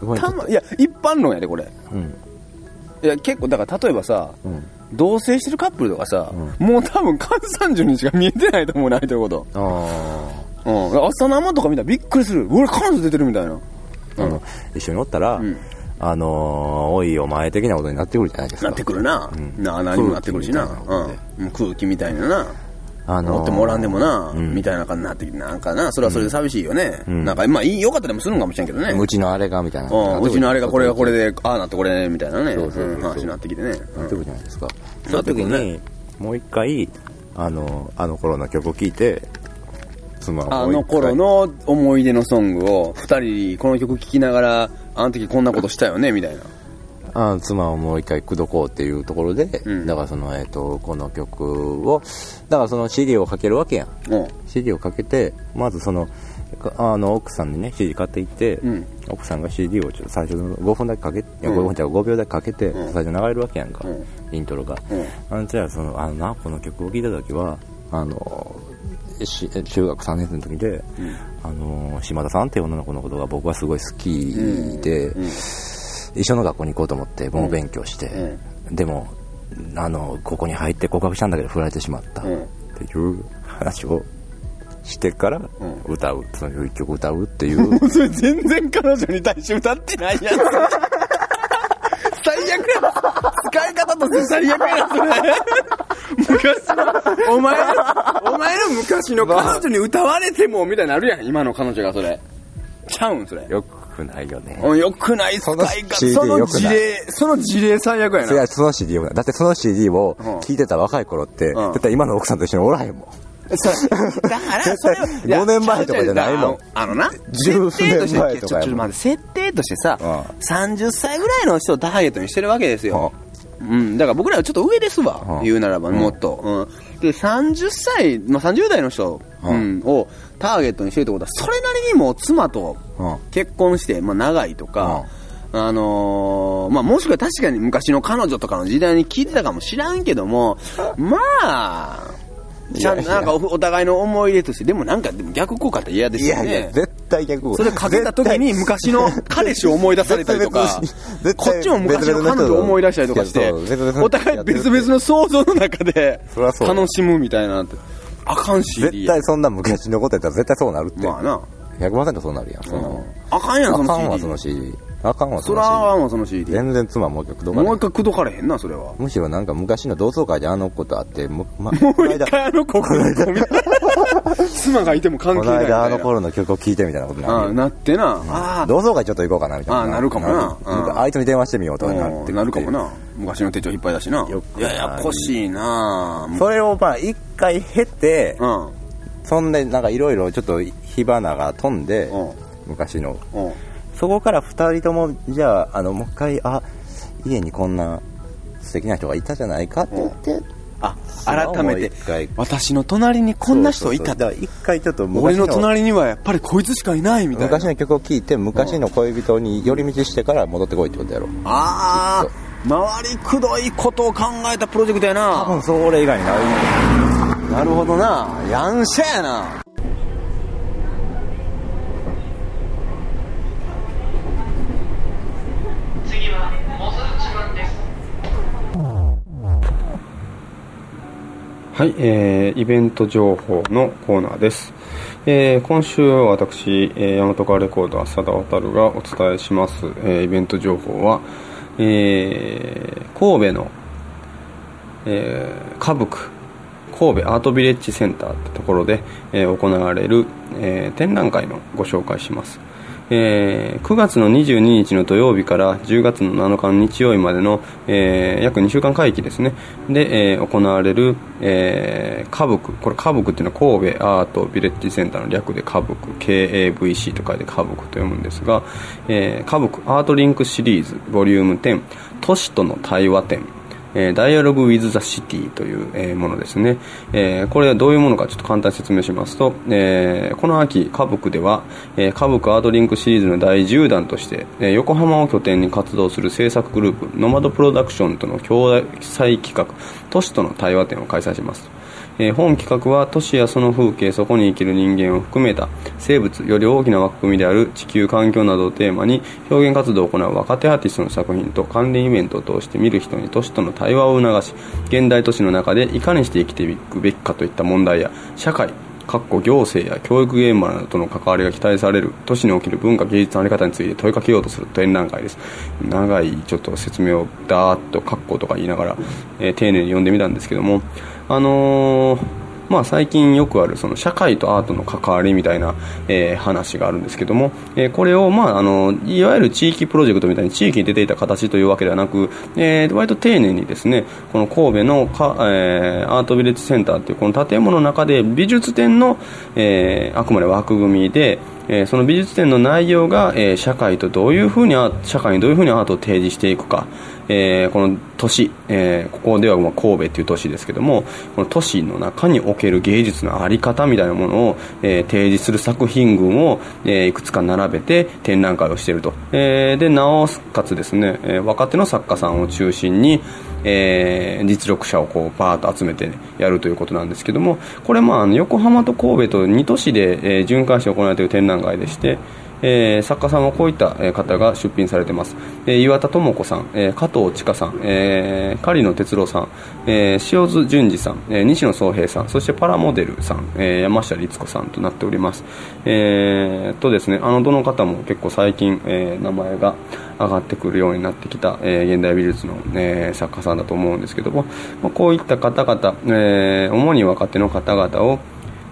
たまいや一般論やでこれ。うん。いや結構だから例えばさ、うん。同棲してるカップルとかさ、もう多分菅三十にしか見えてないと思うね相手のこと。あうん、朝生とか見たらびっくりする。俺彼女出てるみたいなあ、あの、一緒におったら、ん。あのー、おいお前的なことになってくるじゃないですか。なってくるな、うん。な何もなってくるしな。空気みたいなことでうん、空気みたいなな。あのーおってもおらんでもな、うん。みたいな感じになってきてなんかな。それはそれで寂しいよね、ん。なんかまあいいよかったりもするんかもしれんけどね。うちのあれがみたいな。うちのあれがこれがこれでああなってこれねみたいなね。そうそう話になってきてね、なってくるじゃないですか。そなっての時くるね。に、もう一回、あの、あの頃の曲を聴いて、妻をあの頃の思い出のソングを二人この曲聴きながらあの時こんなことしたよねみたいな。あ妻をもう一回口説こうっていうところで、うん。だからその、えっ、と、この曲を、だからその CD をかけるわけやん。う。ん CD をかけて、まずその、かあの、奥さんにね、CD 買っていって、うん。奥さんが CD をちょっと最初の5分だけかけ、いや、うん5分じゃ5秒だけかけて、うん。最初流れるわけやんか、うん。イントロが。うん。あの、じゃあその、あのな、この曲を聴いた時は、あの、し中学3年生の時で、あの、島田さんっていう女の子のことが僕はすごい好きで、うん。一緒の学校に行こうと思って、もう勉強して、でも、あの、ここに入って告白したんだけど振られてしまった。っうん。ていう話をしてからん。歌う、その一曲歌うっていう、それ全然彼女に対して歌ってないやつ。最悪や使い方として最悪やそれ。昔の、お前の、お前の昔の彼女に歌われても、みたいになるやん、今の彼女がそれ。ちゃうん、それ。よくないよね。うんよくない使いその方。そのよくない事例、その事例最悪やな。いや、その CD を、だってその CD を聴いてた若い頃って、ん絶対今の奥さんと一緒におらへんもん。だから、それは、いや5年前とかじゃないもんあのな、十設定として、年前とかやもんちょちょっと待って、設定としてさ、うん30歳ぐらいの人をターゲットにしてるわけですよ。うん、だから僕らはちょっと上ですわ、うん言うならば、もっと。うん、で、30歳、まあ、30代の人、ううん。んをターゲットにしてるってことは、それなりにもう妻とうん結婚して、まあ、長いとか、あのーまあ、もしくは確かに昔の彼女とかの時代に聞いてたかもしらんけども、まあ、ちゃんとなんかおお互いの思い入れとして、でもなんかでも逆効果って嫌ですよいやいや、ね。絶対逆それかけた時に昔の彼氏を思い出されたりとかこっちも昔の彼女を思い出したりとかしてお互い別々の想像の中で楽しむみたいなって。あかんし。絶対そんな昔のことやったら絶対そうなるって。まあな。100%そうなるやん、そんなもん。あかんやん、そのあかんわ、CD その CD。あかんわ、そそらあのかんわ、その CD。全然妻もう一回口説かもう一回口説かれへんな、それは。むしろなんか昔の同窓会であのことあって、もま、もう一回あの子この妻がいても関こ係ないみたいな。の間あの頃の曲を聴いてみたいなことになる。なってな。ああ。同窓会ちょっと行こうかな、みたいな。あなるかもなあいつに電話してみようとかなってうんなるかも。な。昔の手帳いっぱいだしな。ややこしいなそれをまあ一回経て、うん。そんでなんかいろいろちょっと火花が飛んで、うん。昔の。うん。そこから二人とも、じゃあ、あの、もう一回、あ、家にこんな素敵な人がいたじゃないか？って言って、あ、改めて私の隣にこんな人いたそうそうそうだから一回ちょっと俺昔のの隣にはやっぱりこいつしかいないみたいな。昔の曲を聴いて昔の恋人に寄り道してから戻ってこいってことやろああ、回りくどいことを考えたプロジェクトや多な。分それ以外にないなるほどな。やんしゃやな。はい、えーイベント情報のコーナーです。えー今週は私、えー、大和川レコード浅田渡がお伝えします、えーイベント情報は、えー神戸の、えー、歌舞伎神戸アートビレッジセンターってところで、えー行われる、えー展覧会のご紹介します。えー9月の22日の土曜日から10月の7日の日曜日までの、えー約2週間会期ですね。で、えー行われる、えー、歌舞伎。これ歌舞伎っていうのは神戸アートビレッジセンターの略で歌舞伎。KAVC と書いて歌舞伎と読むんですが、えー歌舞伎アートリンクシリーズボリューム10都市との対話展。えー、Dialogue with the City という、えーものですね、えーこれはどういうものかちょっと簡単に説明しますと、えーこの秋歌舞伎では、えー歌舞伎アートリンクシリーズの第10弾として、えー横浜を拠点に活動する制作グループノマドプロダクションとの共催企画都市との対話展を開催します。えー本企画は都市やその風景そこに生きる人間を含めた生物より大きな枠組みである地球環境などをテーマに表現活動を行う若手アーティストの作品と関連イベントを通して見る人に都市との対話を促し現代都市の中でいかにして生きていくべきかといった問題や社会かっこ行政や教育現場などとの関わりが期待される都市に起きる文化芸術の在り方について問いかけようとする展覧会です。長いちょっと説明をダーッと「かっこ」とか言いながら、えー丁寧に読んでみたんですけどもあのーまあ、最近よくあるその社会とアートの関わりみたいな、えー話があるんですけども、えーこれを、まあ、あのいわゆる地域プロジェクトみたいに地域に出ていた形というわけではなく、えー割と丁寧にですねこの神戸のか、えーアートビレッジセンターというこの建物の中で美術展の、えーあくまで枠組みで、えーその美術展の内容が、えー社会とどういうふうに社会にどういうふうにアートを提示していくか、えーこの都市、えーここではまあ神戸という都市ですけどもこの都市の中における芸術の在り方みたいなものを、えー提示する作品群を、えーいくつか並べて展覧会をしていると、えーでなおかつですね、えー若手の作家さんを中心に、えー実力者をこうバーッと集めてやるということなんですけどもこれまあ横浜と神戸と2都市で、えー巡回して行われている展覧会でしてえー作家さんはこういった方が出品されてます、えー岩田智子さん、えー加藤千佳さん、えー狩野哲郎さん、えー塩津淳二さん、えー西野宗平さんそしてパラモデルさん、えー山下律子さんとなっております。えーとですねあのどの方も結構最近、えー名前が上がってくるようになってきた、えー現代美術の、えー作家さんだと思うんですけども、まあ、こういった方々、えー主に若手の方々を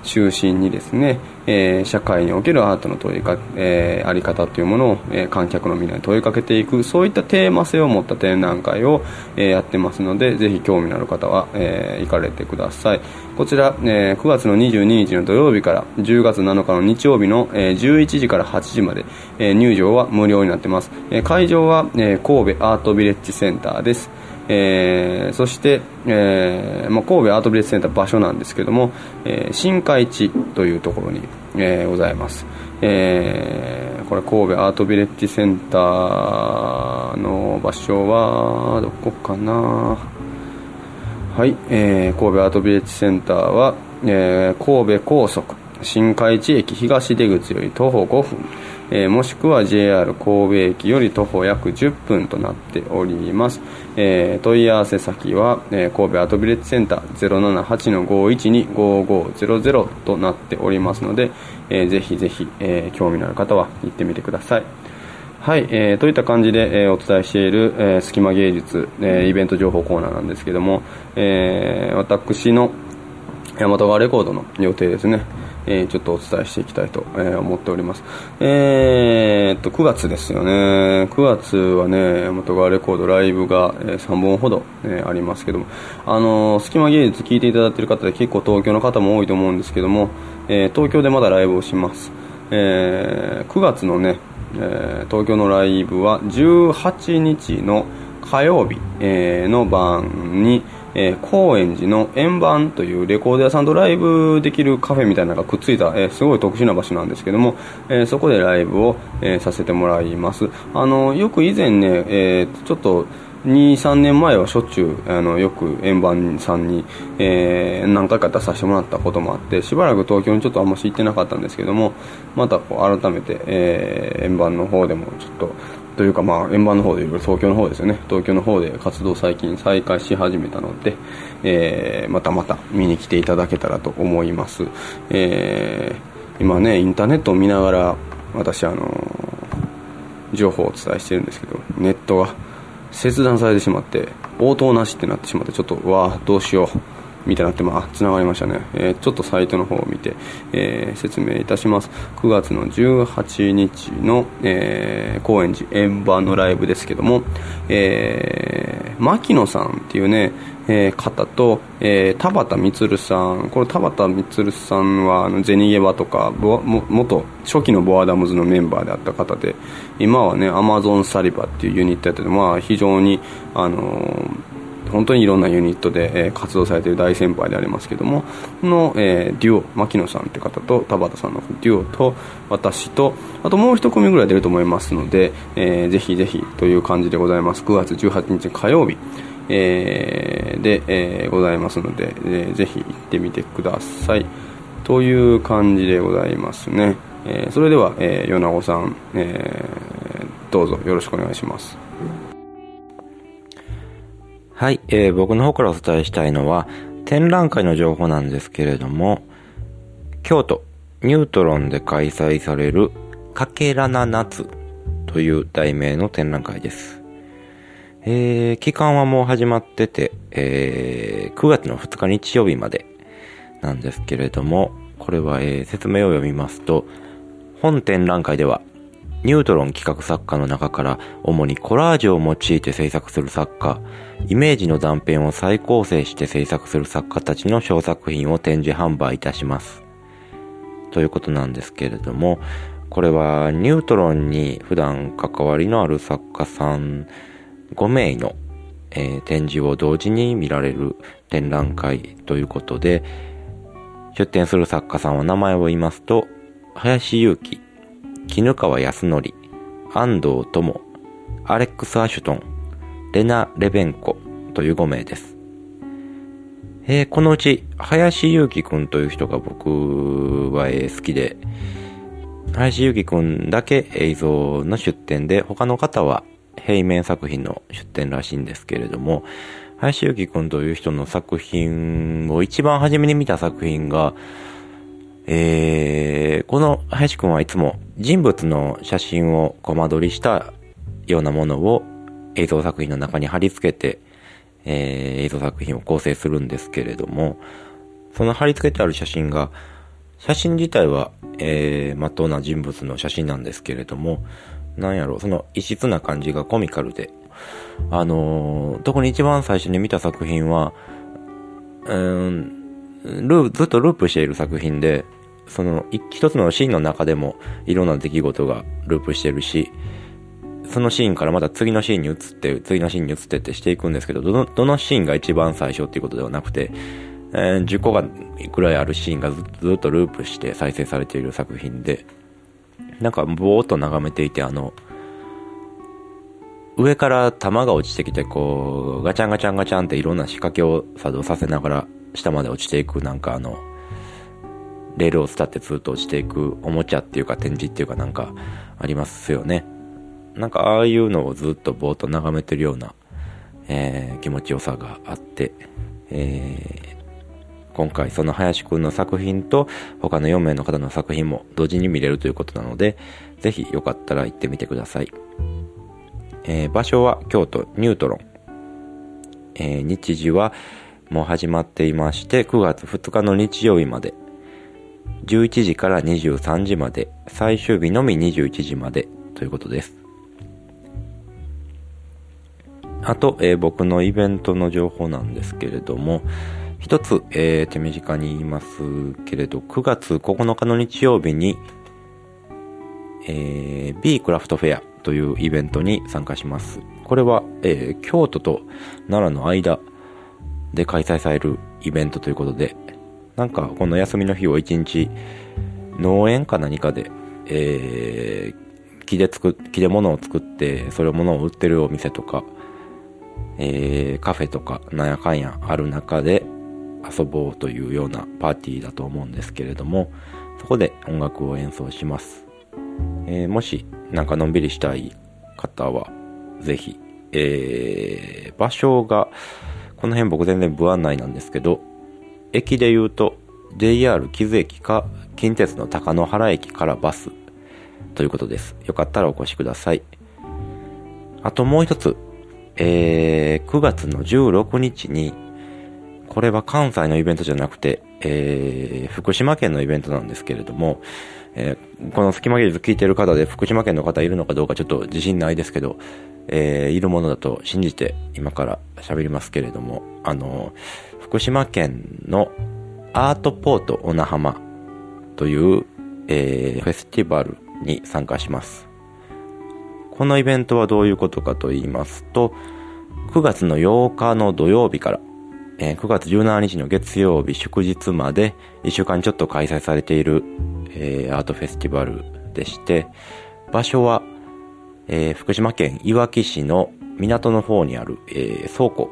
中心にですね、えー社会におけるアートの問いか、えーあり方というものを、えー観客のみんなに問いかけていくそういったテーマ性を持った展覧会を、えーやってますのでぜひ興味のある方は、えー行かれてください。こちら、えー9月の22日の土曜日から10月7日の日曜日の、えー11時から8時まで、えー入場は無料になってます、えー会場は、えー神戸アートビレッジセンターです。えーそして、えーまあ、神戸アートビレッジセンター場所なんですけども、えー新海地というところに、えーございます、えーこれ神戸アートビレッジセンターの場所はどこかな？はい、えー神戸アートビレッジセンターは、えー神戸高速新海地駅東出口より徒歩5分、えーもしくは JR 神戸駅より徒歩約10分となっております、えー問い合わせ先は、えー神戸アートビレッジセンター078-512-5500となっておりますので、えーぜひぜひ、えー興味のある方は行ってみてください。はい、えーといった感じで、えーお伝えしている、えー隙間芸術、えーイベント情報コーナーなんですけども、えー私の大和川レコードの予定ですね、えーちょっとお伝えしていきたいと、えー思っております。えーっと、9月ですよね。9月はね、大和川レコードライブが、え3本ほど、えーありますけども、あのー、隙間芸術聞いていただいている方で結構東京の方も多いと思うんですけども、えー東京でまだライブをします。えー9月のね、えー東京のライブは18日の火曜日、えーの晩に、えー高円寺の円盤というレコード屋さんとライブできるカフェみたいなのがくっついた、えーすごい特殊な場所なんですけども、えーそこでライブを、えさせてもらいます。あのよく以前ね、えちょっと23年前はしょっちゅうあのよく円盤さんに、えー何回か出させてもらったこともあってしばらく東京にちょっとあんまし行ってなかったんですけどもまたこう改めて、えー円盤の方でもちょっとというかまあ円盤の方でいう東京の方ですよね。東京の方で活動最近再開し始めたので、えーまたまた見に来ていただけたらと思います、えー今ねインターネットを見ながら私あのー情報をお伝えしてるんですけどネットが切断されてしまって応答なしってなってしまってちょっとわあどうしよう。みたいになってまあ繋がりましたね、えーちょっとサイトの方を見て、えー説明いたします。9月の18日の、えー高円寺円盤のライブですけども、えー牧野さんっていうね、えー方と、えー田畑充さん。これ田畑充さんはあのゼニゲバとかボも元初期のボアダムズのメンバーであった方で今はねアマゾンサリバっていうユニットやってて、まあ、非常にあのー本当にいろんなユニットで、え活動されている大先輩でありますけどもの、えデュオ牧野さんって方と田畑さんのデュオと私とあともう一組ぐらい出ると思いますので、えーぜひぜひという感じでございます。9月18日火曜日えーで、えーございますので、えーぜひ行ってみてください。という感じでございますね、えーそれでは、えー、米子さん、えどうぞよろしくお願いします。はい、えー僕の方からお伝えしたいのは、展覧会の情報なんですけれども、京都ニュートロンで開催される、かけらな夏という題名の展覧会です。えー期間はもう始まってて、えー9月の2日日曜日までなんですけれども、これは、えー説明を読みますと、本展覧会では、ニュートロン企画作家の中から主にコラージュを用いて制作する作家、イメージの断片を再構成して制作する作家たちの小作品を展示販売いたします。ということなんですけれども、これはニュートロンに普段関わりのある作家さん5名の、えー展示を同時に見られる展覧会ということで、出展する作家さんは名前を言いますと、林祐希、絹川康則、安藤智、アレックス・アシュトン、レナ・レベンコという5名です。えーこのうち、林祐希くんという人が僕は、好きで、林祐希くんだけ映像の出展で、他の方は平面作品の出展らしいんですけれども、林祐希くんという人の作品を一番初めに見た作品が、えー、この林くんはいつも人物の写真をコマ撮りしたようなものを映像作品の中に貼り付けて、えー映像作品を構成するんですけれども、その貼り付けてある写真が、写真自体は、えー、まっとうな人物の写真なんですけれども、なんやろ、その異質な感じがコミカルで、あのー特に一番最初に見た作品は、うーん、ルーずっとループしている作品で、その一一つのシーンの中でもいろんな出来事がループしてるし、そのシーンからまた次のシーンに移って、次のシーンに移ってってしていくんですけど、どの、どのシーンが一番最初っていうことではなくて、えー10個がくらいあるシーンがずずっとループして再生されている作品で、なんかぼーっと眺めていて、あの、上から弾が落ちてきて、こう、ガチャンガチャンガチャンっていろんな仕掛けを作動させながら下まで落ちていく、なんかあの、レールを伝ってずっと落ちていくおもちゃっていうか展示っていうかなんかありますよね。なんかああいうのをずっとぼーっと眺めてるような、えー気持ちよさがあって、えー今回その林くんの作品と他の4名の方の作品も同時に見れるということなので、ぜひよかったら行ってみてください。えー場所は京都ニュートロン。えー日時はもう始まっていまして、9月2日の日曜日まで、11時から23時まで、最終日のみ21時までということです。あと、えー僕のイベントの情報なんですけれども、一つ、えー手短に言いますけれど、9月9日の日曜日に、えー B クラフトフェアというイベントに参加します。これは、えー京都と奈良の間で開催されるイベントということで、なんかこの休みの日を一日、農園か何かで、えー木で作、木で物を作って、それを物を売ってるお店とか、えーカフェとかなんやかんやある中で遊ぼうというようなパーティーだと思うんですけれども、そこで音楽を演奏します。えーもしなんかのんびりしたい方は、ぜひ、えー場所が、この辺僕全然不案内なんですけど、駅で言うと JR 木津駅か近鉄の高野原駅からバスということです。よかったらお越しください。あともう一つ、えー9月の16日に、これは関西のイベントじゃなくて、えー福島県のイベントなんですけれども、えーこの隙間技術聞いてる方で福島県の方いるのかどうかちょっと自信ないですけど、えーいるものだと信じて今から喋りますけれども、あの、福島県のアートポート小名浜という、えーフェスティバルに参加します。このイベントはどういうことかと言いますと、9月の8日の土曜日から、えー9月17日の月曜日祝日まで1週間ちょっと開催されている、えーアートフェスティバルでして、場所は、えー福島県いわき市の港の方にある、えー倉庫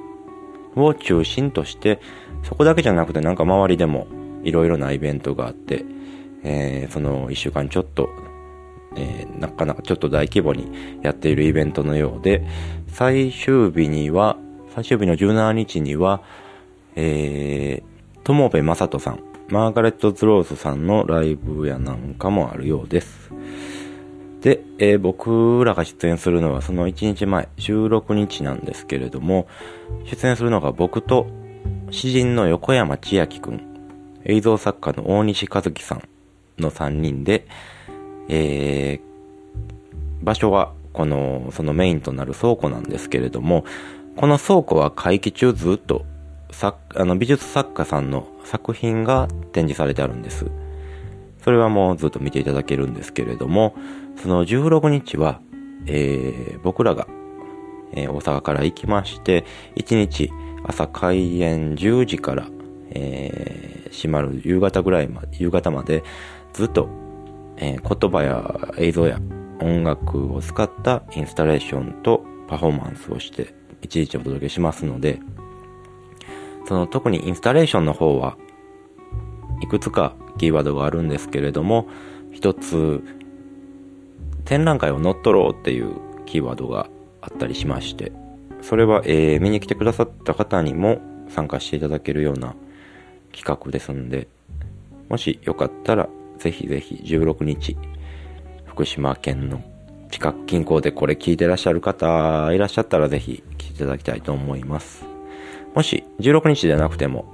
を中心として、そこだけじゃなくてなんか周りでもいろいろなイベントがあって、えーその1週間ちょっと、えーなかなかちょっと大規模にやっているイベントのようで、最終日には、最終日の17日には、えー、友部正人さん、マーガレット・ズロースさんのライブやなんかもあるようです。で、えー僕らが出演するのはその1日前、16日なんですけれども、出演するのが僕と詩人の横山千秋くん、映像作家の大西和樹さんの3人で、えー場所はこの、そのメインとなる倉庫なんですけれども、この倉庫は会期中ずっと作あの美術作家さんの作品が展示されてあるんです。それはもうずっと見ていただけるんですけれども、その16日は、えー僕らが、えー大阪から行きまして、1日朝開演10時から、えー閉まる夕方ぐらいまで、夕方までずっと、えー言葉や映像や音楽を使ったインスタレーションとパフォーマンスをして一日お届けしますので、その特にインスタレーションの方はいくつかキーワードがあるんですけれども、一つ展覧会を乗っ取ろうっていうキーワードがあったりしまして、それは、えー見に来てくださった方にも参加していただけるような企画ですんで、もしよかったら、ぜひぜひ16日、福島県の近く近郊でこれ聞いてらっしゃる方いらっしゃったらぜひ来ていただきたいと思います。もし16日じゃなくても、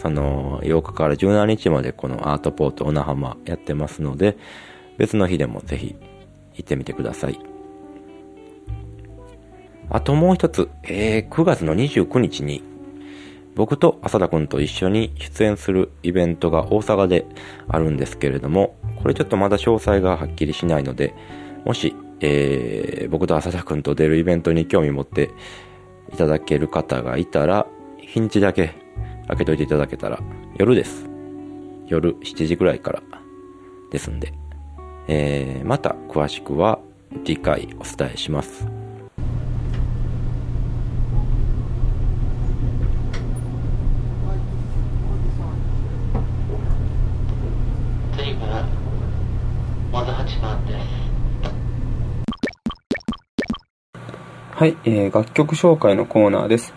その8日から17日までこのアートポート小名浜やってますので、別の日でもぜひ行ってみてください。あともう一つ、えー9月の29日に僕と浅田くんと一緒に出演するイベントが大阪であるんですけれども、これちょっとまだ詳細がはっきりしないので、もし、えー僕と浅田くんと出るイベントに興味持っていただける方がいたら、日にちだけ開けといていただけたら、夜です。夜7時ぐらいからですんで、えー、また詳しくは次回お伝えします。はい、えー、楽曲紹介のコーナーです。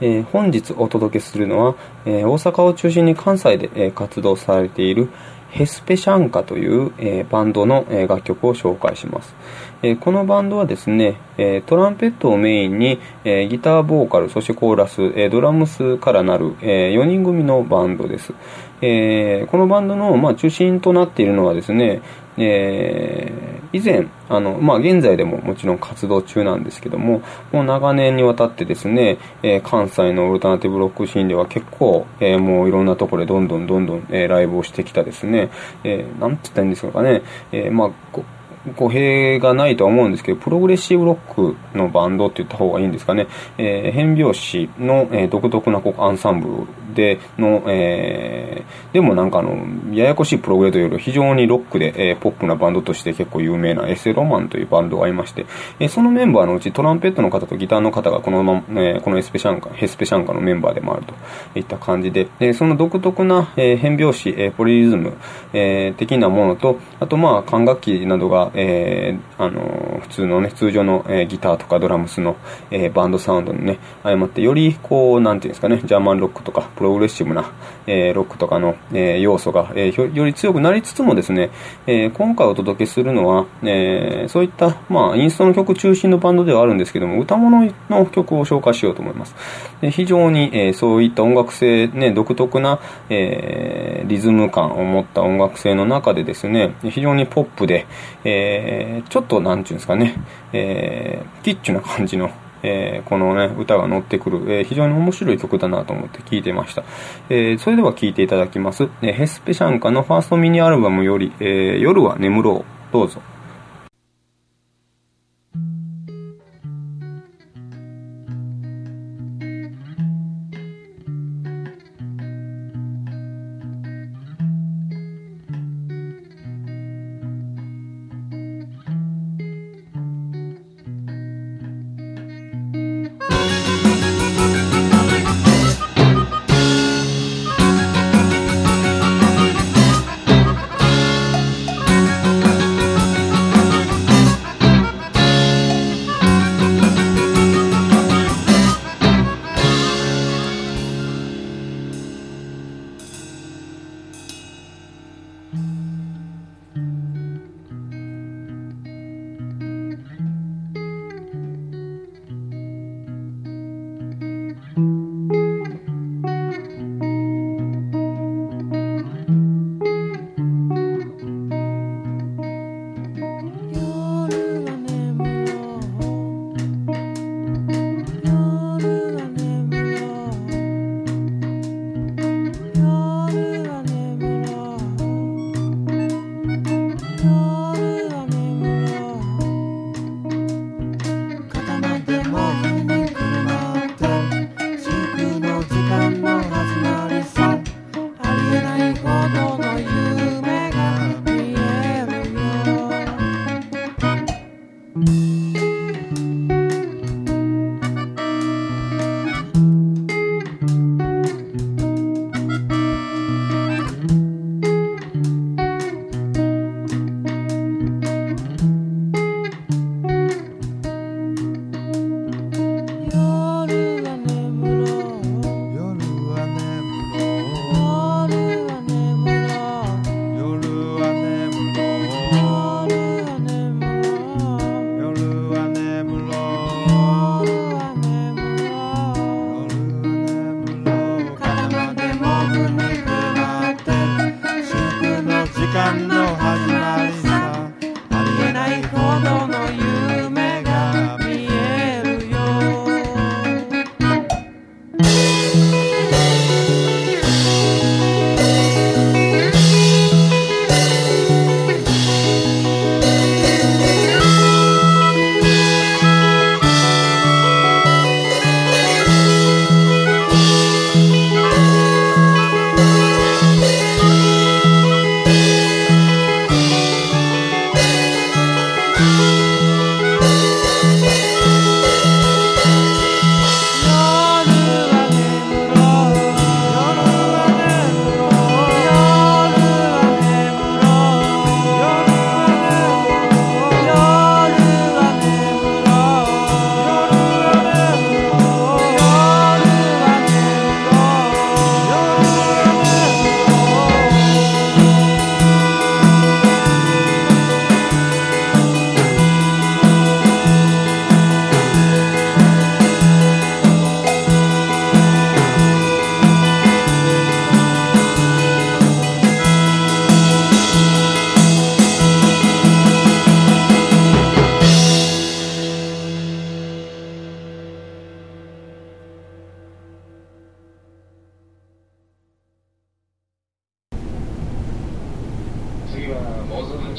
えー、本日お届けするのは、えー、大阪を中心に関西で、え活動されている、ヘスペシャンカという、えーバンドの、えー楽曲を紹介します。えーこのバンドはですね、えートランペットをメインに、えーギターボーカル、そしてコーラス、えードラムスからなる、え4人組のバンドです。えーこのバンドの、まあ、中心となっているのはですね、えー以前あの、まあ、現在でももちろん活動中なんですけどももう長年にわたってですね、えー関西のオルタナティブロックシーンでは結構、えーもういろんなところでどんどんどんどん、えーライブをしてきたですね、えーなんて言ったらいいんですかね、えーまあ語弊がないとは思うんですけど、プログレッシブロックのバンドって言った方がいいんですかね。えー変拍子の、えー独特なアンサンブルでの、えーでもなんかあの、ややこしいプログレというより非常にロックで、えーポップなバンドとして結構有名なエセロマンというバンドがいまして、えーそのメンバーのうちトランペットの方とギターの方がこのまま、えーこのエスペシャンカ、ヘスペシャンカのメンバーでもあるといった感じで、えーその独特な、えー変拍子、えーポリリズム、えー的なものと、あとまあ管楽器などが、えーあのー普通のね、通常の、えーギターとかドラムスの、えーバンドサウンドにね、相まって、よりこう、なんていうんですかね、ジャーマンロックとか、プログレッシブな、えーロックとかの、えー要素が、えーより強くなりつつもですね、えー今回お届けするのは、えーそういった、まあ、インストの曲中心のバンドではあるんですけども、歌物の曲を紹介しようと思います。で非常に、えーそういった音楽性、ね、独特な、えーリズム感を持った音楽性の中でですね、非常にポップで、えーちょっと、なんていうんですかね、えーキッチュな感じの、えーこのね、歌が乗ってくる、えー非常に面白い曲だなと思って聴いてました。えーそれでは聴いていただきます。えヘスペシャンカのファーストミニアルバムより、え夜は眠ろう。どうぞ。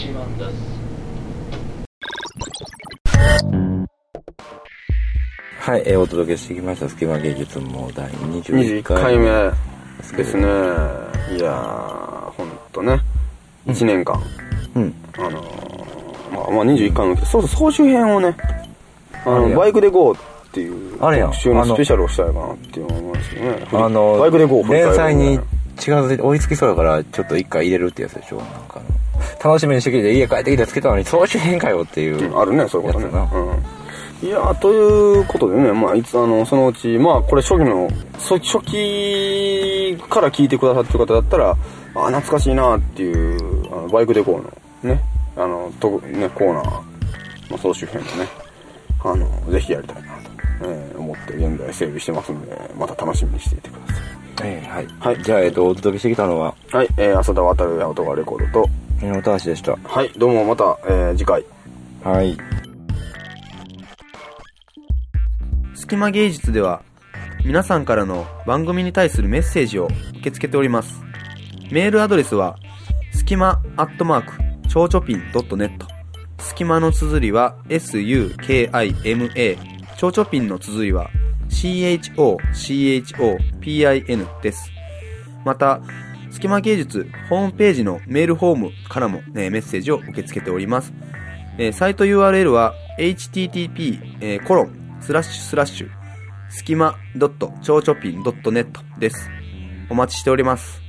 1ですはい、えー、お届けしてきました「隙間芸術」も第21回。目ですですねいやーほんとね。1年間、うん、あのー、まあ、まあ21回のそうそう総集編をねあのバイクで GO っていう特集のスペシャルをしたいかなっていうのは思いますね。あのバイクで GO 連載に近づいて追いつきそうだからちょっと1回入れるってやつでしょなんかの楽しみにしてきて家帰ってきてつけたのに総集編かよっていう。うんあるね、そういうことね。うん。いやーということでね、まあ、いつ、あの、そのうち、まあ、これ初期の、初初期から聞いてくださってる方だったら、あー懐かしいなっていう、あのバイクで GO の、ね、あの、と、ね、コーナーの総集編をね、あの、ぜひやりたいなと、えー思って現在整備してますんで、また楽しみにしていてくださえーはい。はいじゃあ、えっと、お届けしてきたのは、い。はい、えー、浅田渡るや音がレコードと、井上高橋でした。はい、どうもまた、えー次回。はい。隙間芸術では皆さんからの番組に対するメッセージを受け付けております。メールアドレスは、すきまアットマーク、ちょうちょぴん .net。すきまの綴りは、s-u-k-i-m-a。ちょうちょぴんの綴りは、c-h-o-c-h-o-p-i-n です。また、隙間芸術ホームページのメールフォームからも、ね、メッセージを受け付けております。えーサイト URL は http:// えーコロンスラッシュスラッシュスキマ .chochopin.net です。お待ちしております。